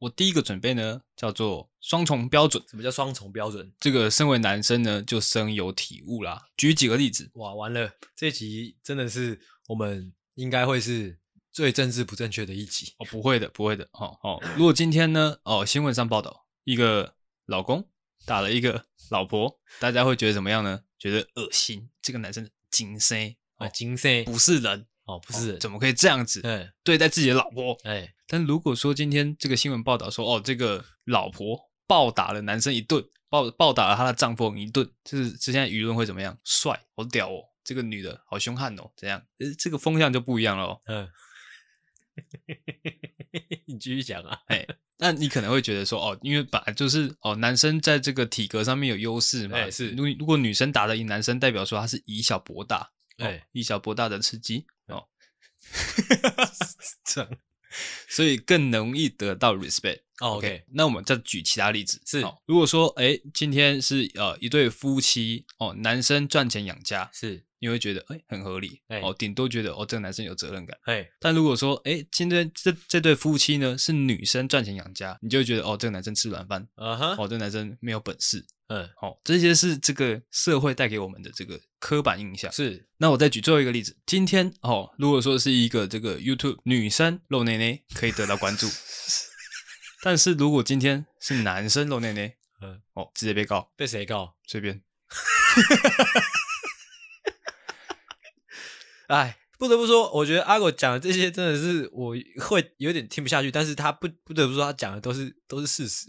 Speaker 2: 我第一个准备呢，叫做双重标准。
Speaker 1: 什么叫双重标准？
Speaker 2: 这个身为男生呢，就深有体悟啦。举几个例子。
Speaker 1: 哇，完了，这集真的是我们应该会是最政治不正确的一集。
Speaker 2: 哦，不会的，不会的。哦哦，如果今天呢，哦，新闻上报道一个老公打了一个老婆，大家会觉得怎么样呢？觉得恶心。这个男生精神
Speaker 1: 啊，精神
Speaker 2: 不是人。
Speaker 1: 哦，不是、哦，
Speaker 2: 怎么可以这样子？嗯，对待自己的老婆，
Speaker 1: 哎，
Speaker 2: 但如果说今天这个新闻报道说，哦，这个老婆暴打了男生一顿，暴暴打了她的丈夫一顿，就是现在舆论会怎么样？帅，好屌哦，这个女的好凶悍哦，怎样？呃，这个风向就不一样了哦。嗯，[LAUGHS]
Speaker 1: 你继续讲啊，
Speaker 2: 哎，那你可能会觉得说，哦，因为本来就是哦，男生在这个体格上面有优势嘛，哎，是，如如果女生打得赢男生，代表说他是以小博大。哎，以小博大的吃鸡哦，[LAUGHS] 这样，所以更容易得到 respect。
Speaker 1: 哦、OK，
Speaker 2: 那我们再举其他例子，
Speaker 1: 是，
Speaker 2: 如果说，哎，今天是呃一对夫妻哦，男生赚钱养家，
Speaker 1: 是。
Speaker 2: 你会觉得哎很合理，欸、哦，顶多觉得哦这个男生有责任感，
Speaker 1: 哎，
Speaker 2: 但如果说哎今天这这对夫妻呢是女生赚钱养家，你就会觉得哦这个男生吃软饭，啊哈，哦这个男生没有本事，嗯，好、哦，这些是这个社会带给我们的这个刻板印象。
Speaker 1: 是，
Speaker 2: 那我再举最后一个例子，今天哦如果说是一个这个 YouTube 女生露内内可以得到关注，[LAUGHS] 但是如果今天是男生露内内，嗯，哦直接被告，
Speaker 1: 被谁告？
Speaker 2: 随便。[LAUGHS]
Speaker 1: 哎，不得不说，我觉得阿狗讲的这些真的是我会有点听不下去，但是他不不得不说，他讲的都是都是事实。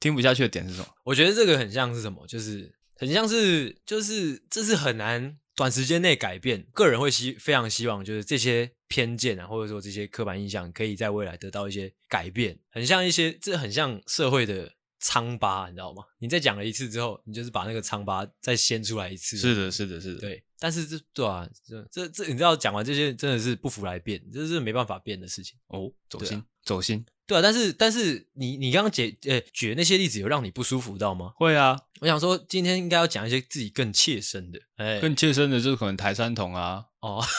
Speaker 2: 听不下去的点是什么？
Speaker 1: 我觉得这个很像是什么，就是很像是就是这是很难短时间内改变。个人会希非常希望，就是这些偏见啊，或者说这些刻板印象，可以在未来得到一些改变。很像一些，这很像社会的。疮疤，你知道吗？你再讲了一次之后，你就是把那个疮疤再掀出来一次。
Speaker 2: 是的，是的，是的。
Speaker 1: 对，但是这对啊，这这这，你知道讲完这些真的是不服来辩，这是没办法变的事情。
Speaker 2: 哦，走心，啊、走心。
Speaker 1: 对啊，但是但是你你刚刚解呃举的那些例子有让你不舒服到吗？
Speaker 2: 会啊，
Speaker 1: 我想说今天应该要讲一些自己更切身的，哎，
Speaker 2: 更切身的就是可能台三桶啊。
Speaker 1: 哦 [LAUGHS]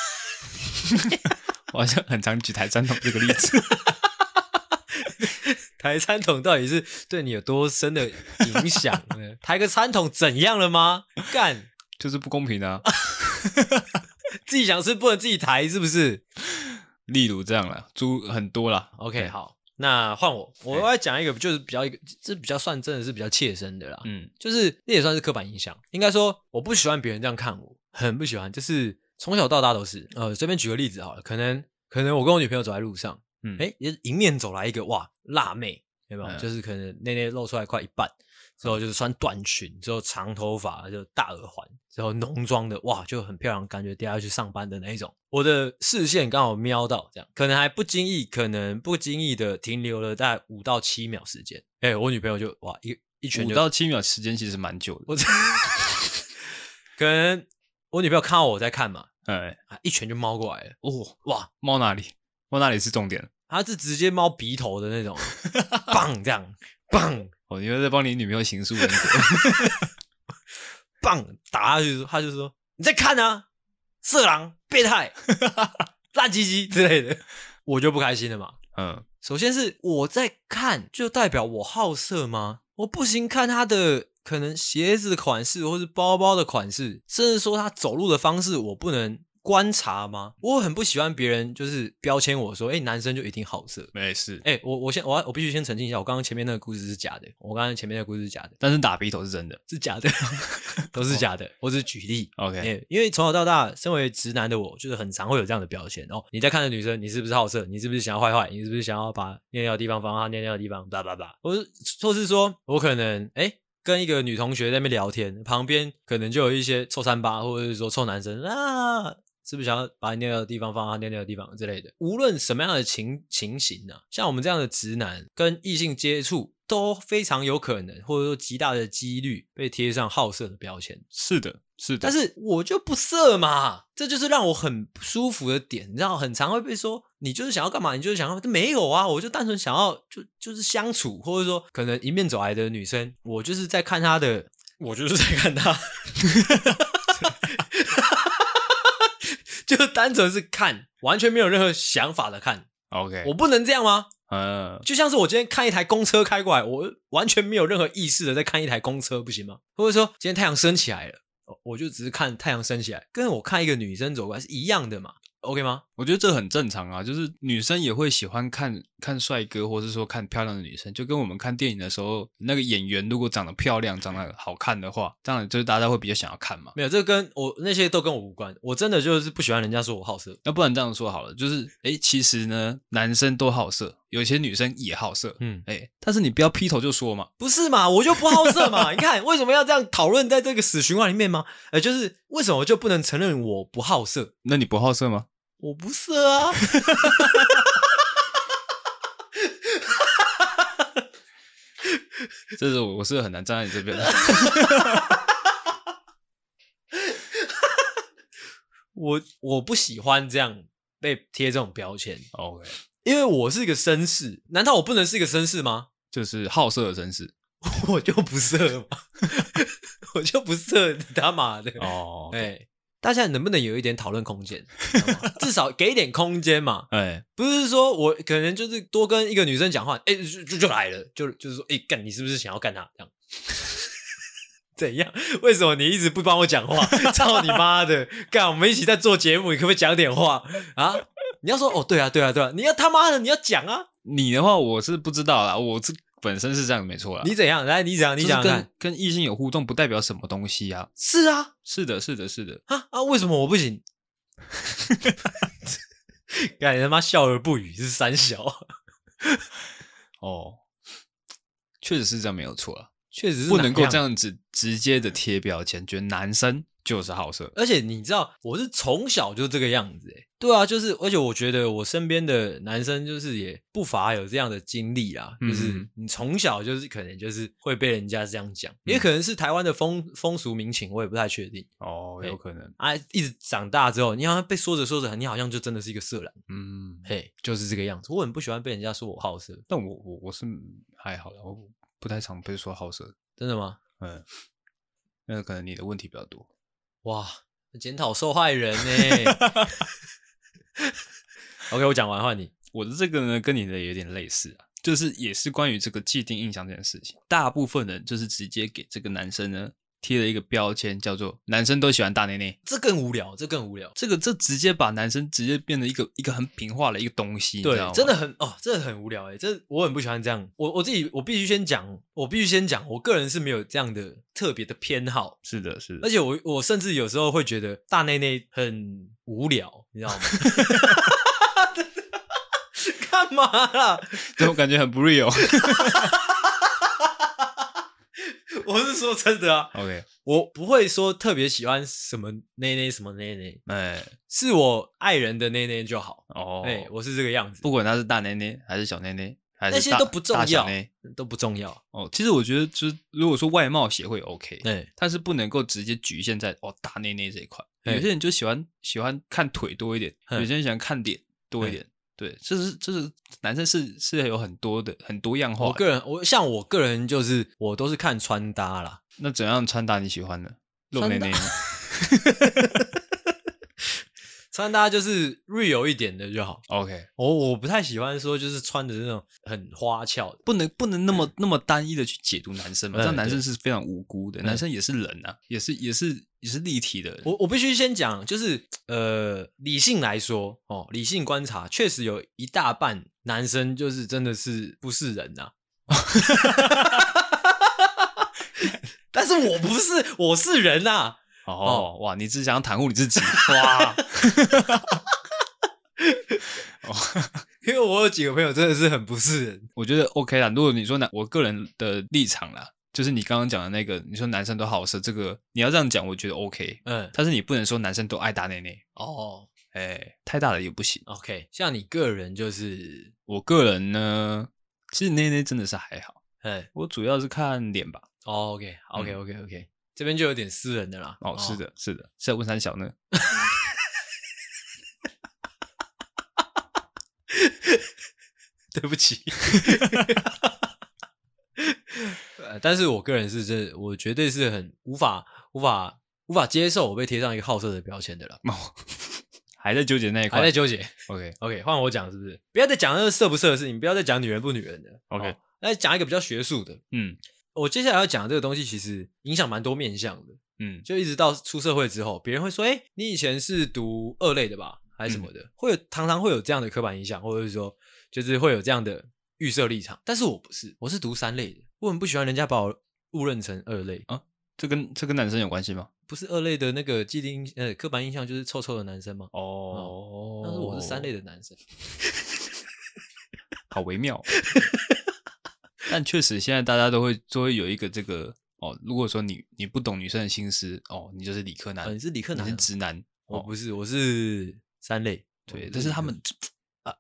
Speaker 1: [LAUGHS]
Speaker 2: 我好像很常举台三桶这个例子。[LAUGHS]
Speaker 1: 台三桶到底是对你有多深的影响呢？抬个餐桶怎样了吗？干，
Speaker 2: 就是不公平啊！
Speaker 1: 自己想吃不能自己抬，是不是？
Speaker 2: 例如这样了，猪很多了。
Speaker 1: OK，好，那换我，我要讲一个，就是比较一个，这比较算真的是比较切身的啦。嗯，就是那也算是刻板印象。应该说，我不喜欢别人这样看我，很不喜欢。就是从小到大都是。呃，随便举个例子好了，可能可能我跟我女朋友走在路上。嗯，哎，迎面走来一个哇，辣妹，有没有？嗯、就是可能内内露出来快一半，之后就是穿短裙，之后长头发，就大耳环，之后浓妆的，哇，就很漂亮，感觉等下要去上班的那一种。我的视线刚好瞄到，这样可能还不经意，可能不经意的停留了大概五到七秒时间。哎，我女朋友就哇，一一拳就，
Speaker 2: 五到七秒时间其实蛮久的。我 [LAUGHS]
Speaker 1: 可能我女朋友看到我在看嘛，
Speaker 2: 哎，
Speaker 1: 一拳就猫过来了。哦，哇，
Speaker 2: 猫哪里？猫哪里是重点？
Speaker 1: 他是直接猫鼻头的那种，[LAUGHS] 棒这样，棒！
Speaker 2: 哦，你又在帮你女朋友行书人格，[LAUGHS]
Speaker 1: 棒打下去，他就说你在看啊，色狼、变态、[LAUGHS] 烂鸡鸡之类的，我就不开心了嘛。嗯，首先是我在看，就代表我好色吗？我不行看他的可能鞋子的款式，或是包包的款式，甚至说他走路的方式，我不能。观察吗？我很不喜欢别人就是标签我说，哎、欸，男生就一定好色。
Speaker 2: 没事，
Speaker 1: 哎、欸，我我先我要我必须先澄清一下，我刚刚前面那个故事是假的，我刚刚前面那个故事是假的，
Speaker 2: 但是打鼻头是真的，
Speaker 1: 是假的，[LAUGHS] 都是假的。哦、我只是举例
Speaker 2: ，OK、欸。
Speaker 1: 因为从小到大，身为直男的我，就是很常会有这样的标签。哦，你在看着女生，你是不是好色？你是不是想要坏坏？你是不是想要把尿尿的地方放到她尿尿的地方？叭叭叭。我是，或是说我可能哎、欸，跟一个女同学在那边聊天，旁边可能就有一些臭三八，或者是说臭男生啊。是不是想要把你尿尿的地方放他尿尿的地方之类的？无论什么样的情情形呢、啊？像我们这样的直男跟异性接触，都非常有可能，或者说极大的几率被贴上好色的标签。
Speaker 2: 是的，是的。
Speaker 1: 但是我就不色嘛，这就是让我很不舒服的点。你知道，很常会被说你就是想要干嘛？你就是想要没有啊？我就单纯想要就就是相处，或者说可能迎面走来的女生，我就是在看她的，我就是在看她。[LAUGHS] 就单纯是看，完全没有任何想法的看。
Speaker 2: OK，
Speaker 1: 我不能这样吗？
Speaker 2: 嗯，
Speaker 1: 就像是我今天看一台公车开过来，我完全没有任何意识的在看一台公车，不行吗？或者说今天太阳升起来了，我就只是看太阳升起来，跟我看一个女生走过来是一样的嘛。OK 吗？
Speaker 2: 我觉得这很正常啊，就是女生也会喜欢看看帅哥，或是说看漂亮的女生，就跟我们看电影的时候，那个演员如果长得漂亮、长得好看的话，当然就是大家会比较想要看嘛。
Speaker 1: 没有，这跟我那些都跟我无关，我真的就是不喜欢人家说我好色。
Speaker 2: 那不然这样说好了，就是诶，其实呢，男生都好色，有些女生也好色，嗯，诶，但是你不要劈头就说嘛，
Speaker 1: 不是嘛？我就不好色嘛？[LAUGHS] 你看为什么要这样讨论在这个死循环里面吗？呃，就是为什么我就不能承认我不好色？
Speaker 2: 那你不好色吗？
Speaker 1: 我不色啊！
Speaker 2: 这是我，我是很难站在你这边的。[LAUGHS]
Speaker 1: 我我不喜欢这样被贴这种标签。
Speaker 2: OK，
Speaker 1: 因为我是一个绅士，难道我不能是一个绅士吗？[LAUGHS]
Speaker 2: 就是好色的绅士，
Speaker 1: 我就不色嘛，[LAUGHS] 我就不色，他妈的！
Speaker 2: 哦，哎。
Speaker 1: 大家能不能有一点讨论空间？[LAUGHS] 至少给一点空间嘛。
Speaker 2: 哎、欸，
Speaker 1: 不是说我可能就是多跟一个女生讲话，哎、欸，就就就来了，就就是说，哎、欸，干，你是不是想要干她这样？[LAUGHS] 怎样？为什么你一直不帮我讲话？[LAUGHS] 操你妈的！干，我们一起在做节目，你可不可以讲点话啊？你要说哦，对啊，对啊，对啊，你要他妈的，你要讲啊！
Speaker 2: 你的话我是不知道啦，我是。本身是这样，没错啦。
Speaker 1: 你怎样？来，你怎样？你讲跟。
Speaker 2: 跟异性有互动不代表什么东西啊？
Speaker 1: 是啊，
Speaker 2: 是的，是的，是的。
Speaker 1: 啊啊！为什么我不行？[LAUGHS] 感觉他妈笑而不语是三小。[LAUGHS]
Speaker 2: 哦，确实是这样，没有错啊。
Speaker 1: 确实是
Speaker 2: 不能够这样子直接的贴标签，觉得男生就是好色。
Speaker 1: 而且你知道，我是从小就这个样子，诶对啊，就是，而且我觉得我身边的男生就是也不乏有这样的经历啊，嗯、就是你从小就是可能就是会被人家这样讲，嗯、也可能是台湾的风风俗民情，我也不太确定
Speaker 2: 哦，有可能
Speaker 1: 啊，一直长大之后，你好像被说着说着，你好像就真的是一个色狼，
Speaker 2: 嗯，
Speaker 1: 嘿，就是这个样子。我很不喜欢被人家说我好色，
Speaker 2: 但我我我是还好啦，我不太常被说好色。
Speaker 1: 真的吗？
Speaker 2: 嗯，那可能你的问题比较多。
Speaker 1: 哇，检讨受害人呢？OK，我讲完换你。
Speaker 2: 我的这个呢，跟你的有点类似啊，就是也是关于这个既定印象这件事情。大部分人就是直接给这个男生呢。贴了一个标签，叫做“男生都喜欢大内内”，
Speaker 1: 这更无聊，这更无聊。
Speaker 2: 这个这直接把男生直接变成一个一个很平化的一个东西，
Speaker 1: 对，真的很哦，真的很无聊哎，这我很不喜欢这样。我我自己我必须先讲，我必须先讲，我个人是没有这样的特别的偏好。
Speaker 2: 是的，是的。
Speaker 1: 而且我我甚至有时候会觉得大内内很无聊，你知道吗？[LAUGHS] [LAUGHS] [LAUGHS] 干嘛啦？
Speaker 2: 这种感觉很不 real。
Speaker 1: 我是说真的啊
Speaker 2: ，OK，
Speaker 1: 我不会说特别喜欢什么内内什么内内，
Speaker 2: 哎，
Speaker 1: 是我爱人的内内就好
Speaker 2: 哦，
Speaker 1: 哎，我是这个样子，
Speaker 2: 不管他是大内内还是小内内，还是
Speaker 1: 那些都不重要，都不重要
Speaker 2: 哦。其实我觉得，就是如果说外貌协会 OK，
Speaker 1: 对，
Speaker 2: 但是不能够直接局限在哦大内内这一块。有些人就喜欢喜欢看腿多一点，有些人喜欢看脸多一点。对，这是这是男生是是有很多的很多样化。
Speaker 1: 我个人，我像我个人就是我都是看穿搭啦。
Speaker 2: 那怎样穿搭你喜欢的？露内内。[LAUGHS]
Speaker 1: 穿搭就是 real 一点的就好。
Speaker 2: OK，
Speaker 1: 我我不太喜欢说就是穿的那种很花俏，
Speaker 2: 不能不能那么那么单一的去解读男生嘛。这样男生是非常无辜的，男生也是人啊，也是也是也是立体的。
Speaker 1: 我我必须先讲，就是呃，理性来说哦，理性观察，确实有一大半男生就是真的是不是人呐。[LAUGHS] 但是我不是，我是人呐。
Speaker 2: 哦，哦哇！你只想要袒护你自己 [LAUGHS] 哇？
Speaker 1: 哦，[LAUGHS] 因为我有几个朋友真的是很不是人，[LAUGHS]
Speaker 2: 我觉得 OK 啦。如果你说男，我个人的立场啦，就是你刚刚讲的那个，你说男生都好色，这个你要这样讲，我觉得 OK。嗯，但是你不能说男生都爱大内内
Speaker 1: 哦，
Speaker 2: 哎、欸，太大了也不行。
Speaker 1: OK，像你个人就是，
Speaker 2: 我个人呢，其实内内真的是还好。哎，我主要是看脸吧。
Speaker 1: 哦，OK，OK，OK，OK。Okay, okay. 这边就有点私人的啦。
Speaker 2: 哦，是的，是的，是要问三小呢。[LAUGHS]
Speaker 1: 对不起。[LAUGHS] 但是我个人是这，我绝对是很无法、无法、无法接受我被贴上一个好色的标签的了。哦，[LAUGHS]
Speaker 2: 还在纠结那一块，
Speaker 1: 还在纠结。
Speaker 2: OK，OK，
Speaker 1: 换我讲是不是？不要再讲那个色不色的事情，不要再讲女人不女人的。
Speaker 2: OK，
Speaker 1: 来讲一个比较学术的。嗯。我接下来要讲的这个东西，其实影响蛮多面向的，嗯，就一直到出社会之后，别人会说，哎、欸，你以前是读二类的吧，还是什么的，嗯、会有常常会有这样的刻板印象，或者是说，就是会有这样的预设立场。但是我不是，我是读三类的，我很不喜欢人家把我误认成二类
Speaker 2: 啊。这跟这跟男生有关系吗？
Speaker 1: 不是二类的那个既定呃刻板印象就是臭臭的男生吗？
Speaker 2: 哦，
Speaker 1: 但是我是三类的男生，[LAUGHS]
Speaker 2: 好微妙。[LAUGHS] 但确实，现在大家都会都会有一个这个哦。如果说你你不懂女生的心思哦，你就是理科男，
Speaker 1: 哦、你是理科男，
Speaker 2: 你是直男。
Speaker 1: 我不是，我是三类。
Speaker 2: 对，但是他们 [TSK] 啊，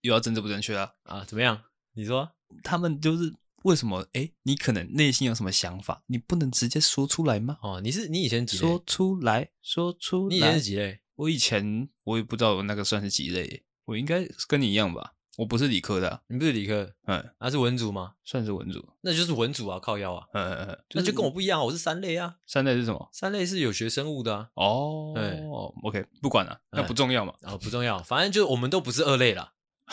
Speaker 2: 又要政治不正确啊
Speaker 1: 啊？怎么样？你说
Speaker 2: 他们就是为什么？哎，你可能内心有什么想法，你不能直接说出来吗？
Speaker 1: 哦，你是你以前几类？
Speaker 2: 说出来，说出来。
Speaker 1: 你以前是几类？
Speaker 2: 我以前我也不知道我那个算是几类，我应该跟你一样吧。我不是理科的、啊，
Speaker 1: 你不是理科，嗯，他是文组吗？
Speaker 2: 算是文组，
Speaker 1: 那就是文组啊，靠腰啊，嗯嗯嗯，那就跟我不一样，我是三类啊。
Speaker 2: 三类是什么？
Speaker 1: 三类是有学生物的啊。
Speaker 2: 哦，对，OK，不管了，那不重要嘛。
Speaker 1: 哦，不重要，反正就我们都不是二类啦。[LAUGHS]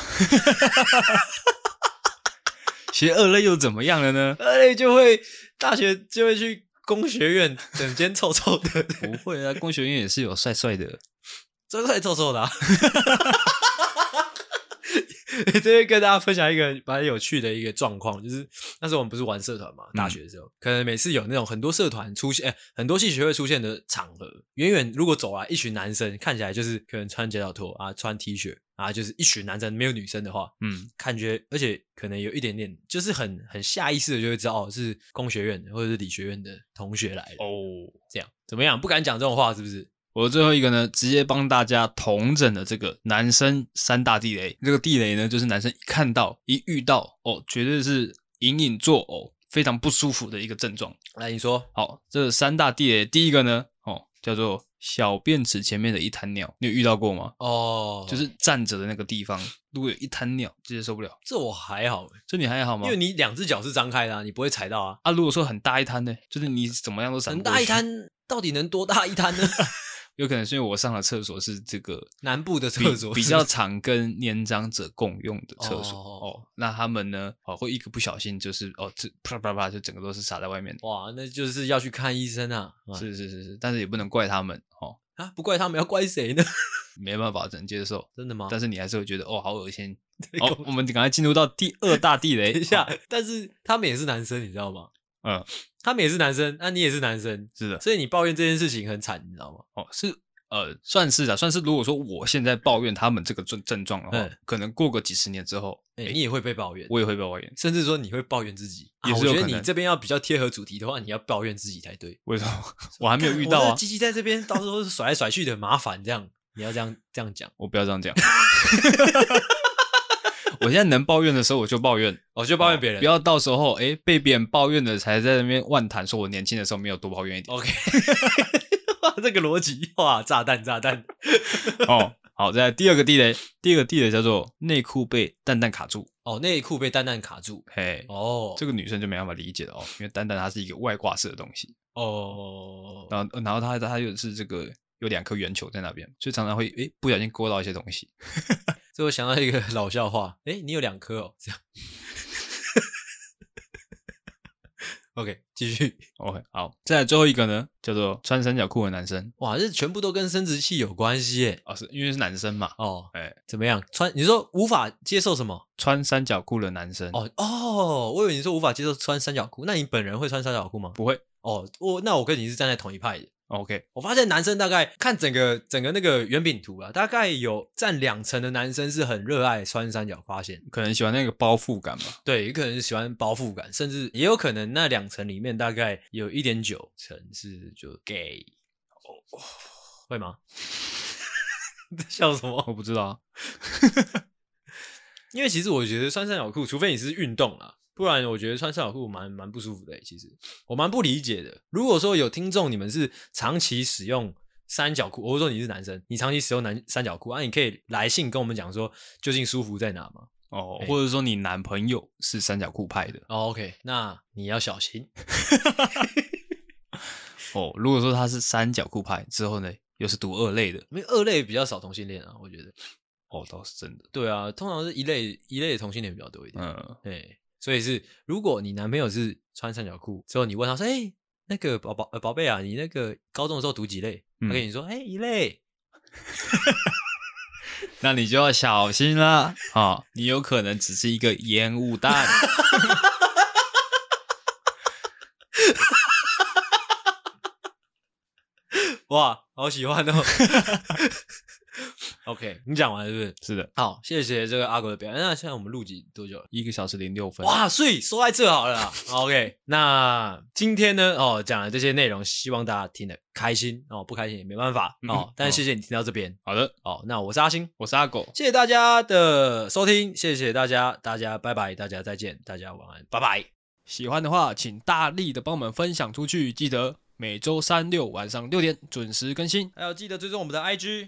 Speaker 2: 学二类又怎么样了呢？
Speaker 1: 二类就会大学就会去工学院，整间臭臭的。
Speaker 2: 不会啊，工学院也是有帅帅的，[LAUGHS]
Speaker 1: 真帅臭臭的啊。[LAUGHS] 这边跟大家分享一个蛮有趣的一个状况，就是那时候我们不是玩社团嘛，大学的时候，嗯、可能每次有那种很多社团出现，欸、很多戏学会出现的场合，远远如果走来一群男生，看起来就是可能穿夹脚拖啊，穿 T 恤啊，就是一群男生没有女生的话，嗯，感觉而且可能有一点点，就是很很下意识的就会知道哦，是工学院的或者是理学院的同学来的哦，这样怎么样？不敢讲这种话是不是？
Speaker 2: 我的最后一个呢，直接帮大家统整的这个男生三大地雷。这个地雷呢，就是男生一看到、一遇到哦，绝对是隐隐作呕、非常不舒服的一个症状。
Speaker 1: 来，你说。
Speaker 2: 好，这三大地雷，第一个呢，哦，叫做小便池前面的一滩尿，你有遇到过吗？
Speaker 1: 哦，
Speaker 2: 就是站着的那个地方，如果有一滩尿，直接受不了。
Speaker 1: 这我还好，
Speaker 2: 这你还好吗？
Speaker 1: 因为你两只脚是张开的啊，你不会踩到啊。
Speaker 2: 啊，如果说很大一滩呢，就是你怎么样都闪。
Speaker 1: 很大一滩，到底能多大一滩呢？[LAUGHS]
Speaker 2: 有可能是因为我上的厕所是这个
Speaker 1: 南部的厕所，
Speaker 2: 比较常跟年长者共用的厕所
Speaker 1: 哦，
Speaker 2: 哦。那他们呢，哦，会一个不小心就是哦，这啪啪啪就整个都是洒在外面。
Speaker 1: 哇，那就是要去看医生啊！
Speaker 2: 是是是是，但是也不能怪他们哦。
Speaker 1: 啊，不怪他们，要怪谁呢？[LAUGHS]
Speaker 2: 没办法，只能接受。
Speaker 1: 真的吗？
Speaker 2: 但是你还是会觉得哦，好恶心。[LAUGHS] 好，我们赶快进入到第二大地雷。
Speaker 1: 等一下，但是他们也是男生，你知道吗？
Speaker 2: 嗯，
Speaker 1: 他们也是男生，那你也是男生，
Speaker 2: 是的。
Speaker 1: 所以你抱怨这件事情很惨，你知道吗？
Speaker 2: 哦，是。呃，算是的，算是。如果说我现在抱怨他们这个症症状的话，嗯、可能过个几十年之后，
Speaker 1: 哎、欸，你也会被抱怨，
Speaker 2: 我也会被抱怨，
Speaker 1: 甚至说你会抱怨自己。也是、啊、我觉得你这边要比较贴合主题的话，你要抱怨自己才对。
Speaker 2: 为什么？[LAUGHS] 我还没有遇到啊。
Speaker 1: 鸡鸡在这边到时候甩来甩去的麻烦，这样你要这样这样讲。
Speaker 2: 我不要这样讲。[LAUGHS] 我现在能抱怨的时候我就抱怨，
Speaker 1: 我就抱怨别人、哦，
Speaker 2: 不要到时候哎、欸、被别人抱怨的才在那边万谈，说我年轻的时候没有多抱怨一点。
Speaker 1: OK。[LAUGHS] 这个逻辑哇，炸弹炸弹
Speaker 2: 哦，好，再来第二个地雷，第二个地雷叫做内裤被蛋蛋卡住
Speaker 1: 哦，内裤被蛋蛋卡住，
Speaker 2: 嘿，哦，这个女生就没办法理解了哦，因为蛋蛋它是一个外挂式的东西哦，然后然后它它又是这个有两颗圆球在那边，所以常常会诶不小心勾到一些东西，[LAUGHS]
Speaker 1: 所以我想到一个 [LAUGHS] 老笑话，诶你有两颗哦，这样。OK，继续。
Speaker 2: OK，好，再来最后一个呢，叫做穿三角裤的男生。
Speaker 1: 哇，这全部都跟生殖器有关系耶。
Speaker 2: 哦，是因为是男生嘛？
Speaker 1: 哦，哎，怎么样？穿？你说无法接受什么？
Speaker 2: 穿三角裤的男生。
Speaker 1: 哦哦，我以为你说无法接受穿三角裤，那你本人会穿三角裤吗？
Speaker 2: 不会。
Speaker 1: 哦，我那我跟你是站在同一派的。
Speaker 2: OK，
Speaker 1: 我发现男生大概看整个整个那个圆饼图啊，大概有占两成的男生是很热爱穿三角，发现
Speaker 2: 可能喜欢那个包覆感吧。
Speaker 1: 对，也可能是喜欢包覆感，甚至也有可能那两成里面大概有一点九成是就 gay。哦，会吗？[LAUGHS] 笑什么？
Speaker 2: 我不知道啊。[LAUGHS]
Speaker 1: 因为其实我觉得穿三角裤，除非你是运动啊。不然我觉得穿三角裤蛮蛮不舒服的，其实我蛮不理解的。如果说有听众你们是长期使用三角裤，或者说你是男生，你长期使用男三角裤，啊，你可以来信跟我们讲说究竟舒服在哪吗？
Speaker 2: 哦，或者说你男朋友是三角裤派的。
Speaker 1: 哦，OK，那你要小心。[LAUGHS]
Speaker 2: 哦，如果说他是三角裤派之后呢，又是读二类的，
Speaker 1: 因为二类比较少同性恋啊，我觉得。
Speaker 2: 哦，倒是真的。
Speaker 1: 对啊，通常是一类一类的同性恋比较多一点。
Speaker 2: 嗯，
Speaker 1: 对。所以是，如果你男朋友是穿三角裤之后，你问他说：“哎、欸，那个宝宝呃宝贝啊，你那个高中的时候读几类？”嗯、他跟你说：“哎、欸，一类。[LAUGHS] ”
Speaker 2: 那你就要小心啦啊、哦！你有可能只是一个烟雾弹。[LAUGHS]
Speaker 1: 哇，好喜欢哦！[LAUGHS] OK，你讲完了是不是？
Speaker 2: 是的。
Speaker 1: 好，谢谢这个阿狗的表演。那现在我们录几多久了？
Speaker 2: 一个小时零六分。
Speaker 1: 哇，所以说在这好了啦。[LAUGHS] OK，那今天呢？哦，讲了这些内容，希望大家听得开心哦。不开心也没办法哦。嗯、但是谢谢你听到这边。
Speaker 2: 好的。
Speaker 1: 哦，那我是阿星，
Speaker 2: 我是阿狗。
Speaker 1: 谢谢大家的收听，谢谢大家，大家拜拜，大家再见，大家晚安，拜拜。
Speaker 2: 喜欢的话，请大力的帮我们分享出去。记得每周三六晚上六点准时更新，
Speaker 1: 还有记得追踪我们的 IG。